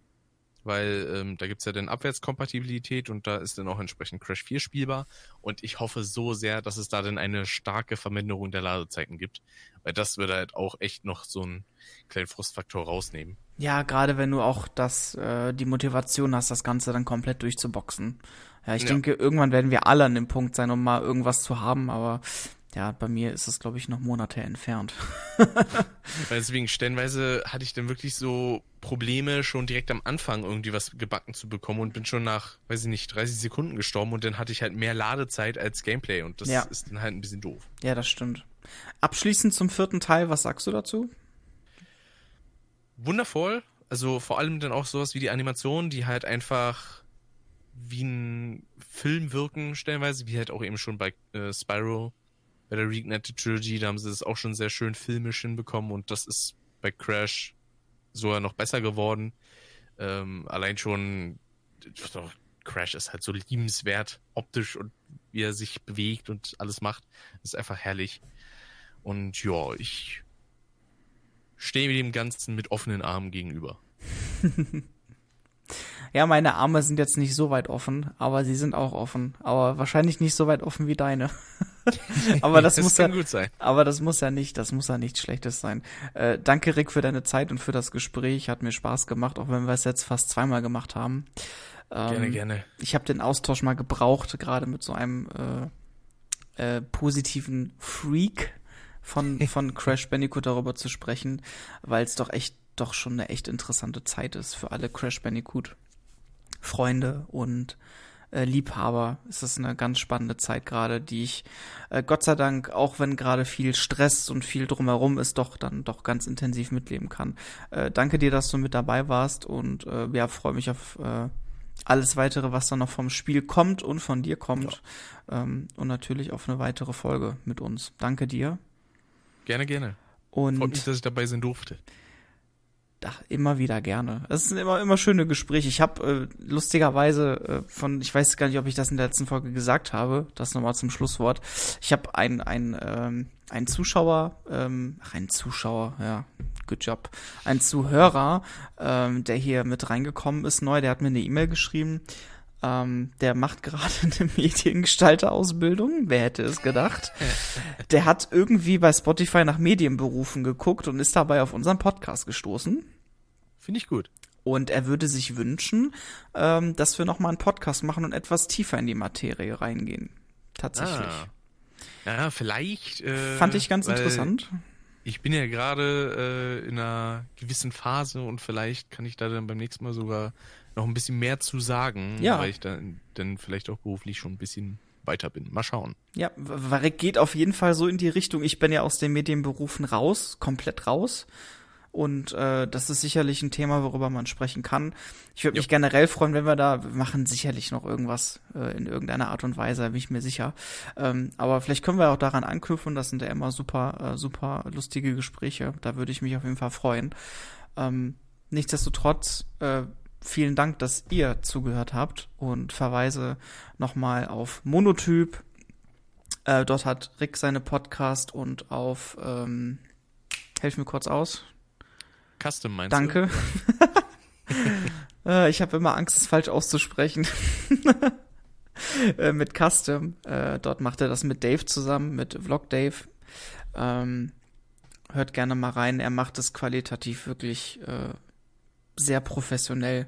weil ähm, da gibt's ja dann Abwärtskompatibilität und da ist dann auch entsprechend Crash 4 spielbar. Und ich hoffe so sehr, dass es da dann eine starke Verminderung der Ladezeiten gibt, weil das würde halt auch echt noch so einen kleinen Frustfaktor rausnehmen. Ja, gerade wenn du auch das, äh, die Motivation hast, das Ganze dann komplett durchzuboxen. Ja, ich ja. denke, irgendwann werden wir alle an dem Punkt sein, um mal irgendwas zu haben, aber ja, bei mir ist es, glaube ich, noch Monate entfernt. Deswegen stellenweise hatte ich dann wirklich so Probleme, schon direkt am Anfang irgendwie was gebacken zu bekommen und bin schon nach, weiß ich nicht, 30 Sekunden gestorben und dann hatte ich halt mehr Ladezeit als Gameplay und das ja. ist dann halt ein bisschen doof. Ja, das stimmt. Abschließend zum vierten Teil, was sagst du dazu? Wundervoll. Also vor allem dann auch sowas wie die Animation, die halt einfach wie ein Film wirken, stellenweise, wie halt auch eben schon bei äh, Spyro bei der Reignited Trilogy, da haben sie das auch schon sehr schön filmisch hinbekommen und das ist bei Crash sogar noch besser geworden. Ähm, allein schon, Crash ist halt so liebenswert optisch und wie er sich bewegt und alles macht. ist einfach herrlich. Und ja, ich stehe dem Ganzen mit offenen Armen gegenüber. Ja, meine Arme sind jetzt nicht so weit offen, aber sie sind auch offen. Aber wahrscheinlich nicht so weit offen wie deine. aber das, das muss ja gut sein. Aber das muss ja nicht, das muss ja nichts Schlechtes sein. Äh, danke Rick für deine Zeit und für das Gespräch. Hat mir Spaß gemacht, auch wenn wir es jetzt fast zweimal gemacht haben. Ähm, gerne, gerne. Ich habe den Austausch mal gebraucht, gerade mit so einem äh, äh, positiven Freak von, von Crash Bandicoot darüber zu sprechen, weil es doch echt doch schon eine echt interessante Zeit ist für alle Crash Bandicoot Freunde und äh, Liebhaber. Es ist eine ganz spannende Zeit gerade, die ich äh, Gott sei Dank, auch wenn gerade viel Stress und viel drumherum ist, doch dann doch ganz intensiv mitleben kann. Äh, danke dir, dass du mit dabei warst und äh, ja, freue mich auf äh, alles weitere, was dann noch vom Spiel kommt und von dir kommt. Ja. Ähm, und natürlich auf eine weitere Folge mit uns. Danke dir. Gerne, gerne. Und Freut mich, dass ich dabei sein durfte. Ach, immer wieder gerne. Es sind immer immer schöne Gespräche. Ich habe äh, lustigerweise äh, von, ich weiß gar nicht, ob ich das in der letzten Folge gesagt habe, das nochmal zum Schlusswort. Ich habe ein ein ähm, ein Zuschauer, ähm, ach ein Zuschauer, ja, good job, ein Zuhörer, ähm, der hier mit reingekommen ist neu, der hat mir eine E-Mail geschrieben. Ähm, der macht gerade eine Mediengestalter-Ausbildung. Wer hätte es gedacht? Der hat irgendwie bei Spotify nach Medienberufen geguckt und ist dabei auf unseren Podcast gestoßen. Finde ich gut. Und er würde sich wünschen, ähm, dass wir nochmal einen Podcast machen und etwas tiefer in die Materie reingehen. Tatsächlich. Ah. Ja, vielleicht. Äh, Fand ich ganz interessant. Ich bin ja gerade äh, in einer gewissen Phase und vielleicht kann ich da dann beim nächsten Mal sogar noch ein bisschen mehr zu sagen, ja. weil ich dann, dann vielleicht auch beruflich schon ein bisschen weiter bin. Mal schauen. Ja, Warek geht auf jeden Fall so in die Richtung. Ich bin ja aus den Medienberufen raus, komplett raus. Und äh, das ist sicherlich ein Thema, worüber man sprechen kann. Ich würde mich generell freuen, wenn wir da wir machen sicherlich noch irgendwas äh, in irgendeiner Art und Weise, bin ich mir sicher. Ähm, aber vielleicht können wir auch daran anknüpfen. Das sind ja immer super, äh, super lustige Gespräche. Da würde ich mich auf jeden Fall freuen. Ähm, nichtsdestotrotz, äh, vielen Dank, dass ihr zugehört habt und verweise nochmal auf Monotyp. Äh, dort hat Rick seine Podcast und auf ähm, Helf mir kurz aus. Custom meinst Danke. du? Danke. ich habe immer Angst, es falsch auszusprechen. äh, mit Custom. Äh, dort macht er das mit Dave zusammen, mit Vlog Dave. Ähm, hört gerne mal rein. Er macht es qualitativ wirklich äh, sehr professionell.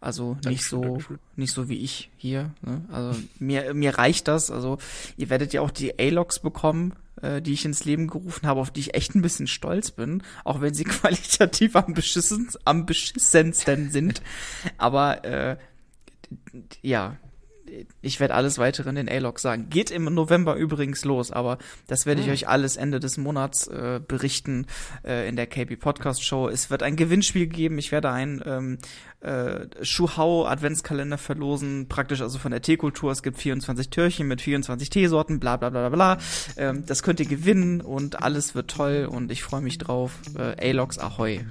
Also nicht so, Dankeschön. nicht so wie ich hier. Ne? Also mir, mir reicht das. Also ihr werdet ja auch die A-Logs bekommen, äh, die ich ins Leben gerufen habe, auf die ich echt ein bisschen stolz bin, auch wenn sie qualitativ am, beschissen, am beschissensten sind. Aber äh, ja, ich werde alles weitere in den A-Log sagen. Geht im November übrigens los, aber das werde ich hm. euch alles Ende des Monats äh, berichten äh, in der KB Podcast Show. Es wird ein Gewinnspiel geben. Ich werde ein ähm, äh, Schuhau Adventskalender verlosen, praktisch also von der Teekultur. Es gibt 24 Türchen mit 24 Teesorten, bla bla bla bla. Ähm, das könnt ihr gewinnen und alles wird toll und ich freue mich drauf. Äh, A-Logs Ahoy.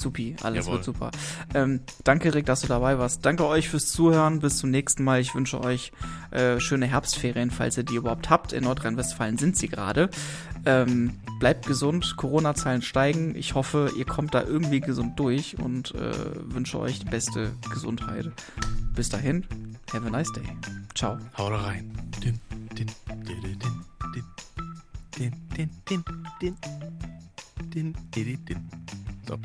Supi, alles Jawohl. wird super. Ähm, danke, Rick, dass du dabei warst. Danke euch fürs Zuhören. Bis zum nächsten Mal. Ich wünsche euch äh, schöne Herbstferien, falls ihr die überhaupt habt. In Nordrhein-Westfalen sind sie gerade. Ähm, bleibt gesund, Corona-Zahlen steigen. Ich hoffe, ihr kommt da irgendwie gesund durch und äh, wünsche euch die beste Gesundheit. Bis dahin, have a nice day. Ciao. Haut rein. Din, din, din, din, din. Din, din, din, din, din, din, din. So.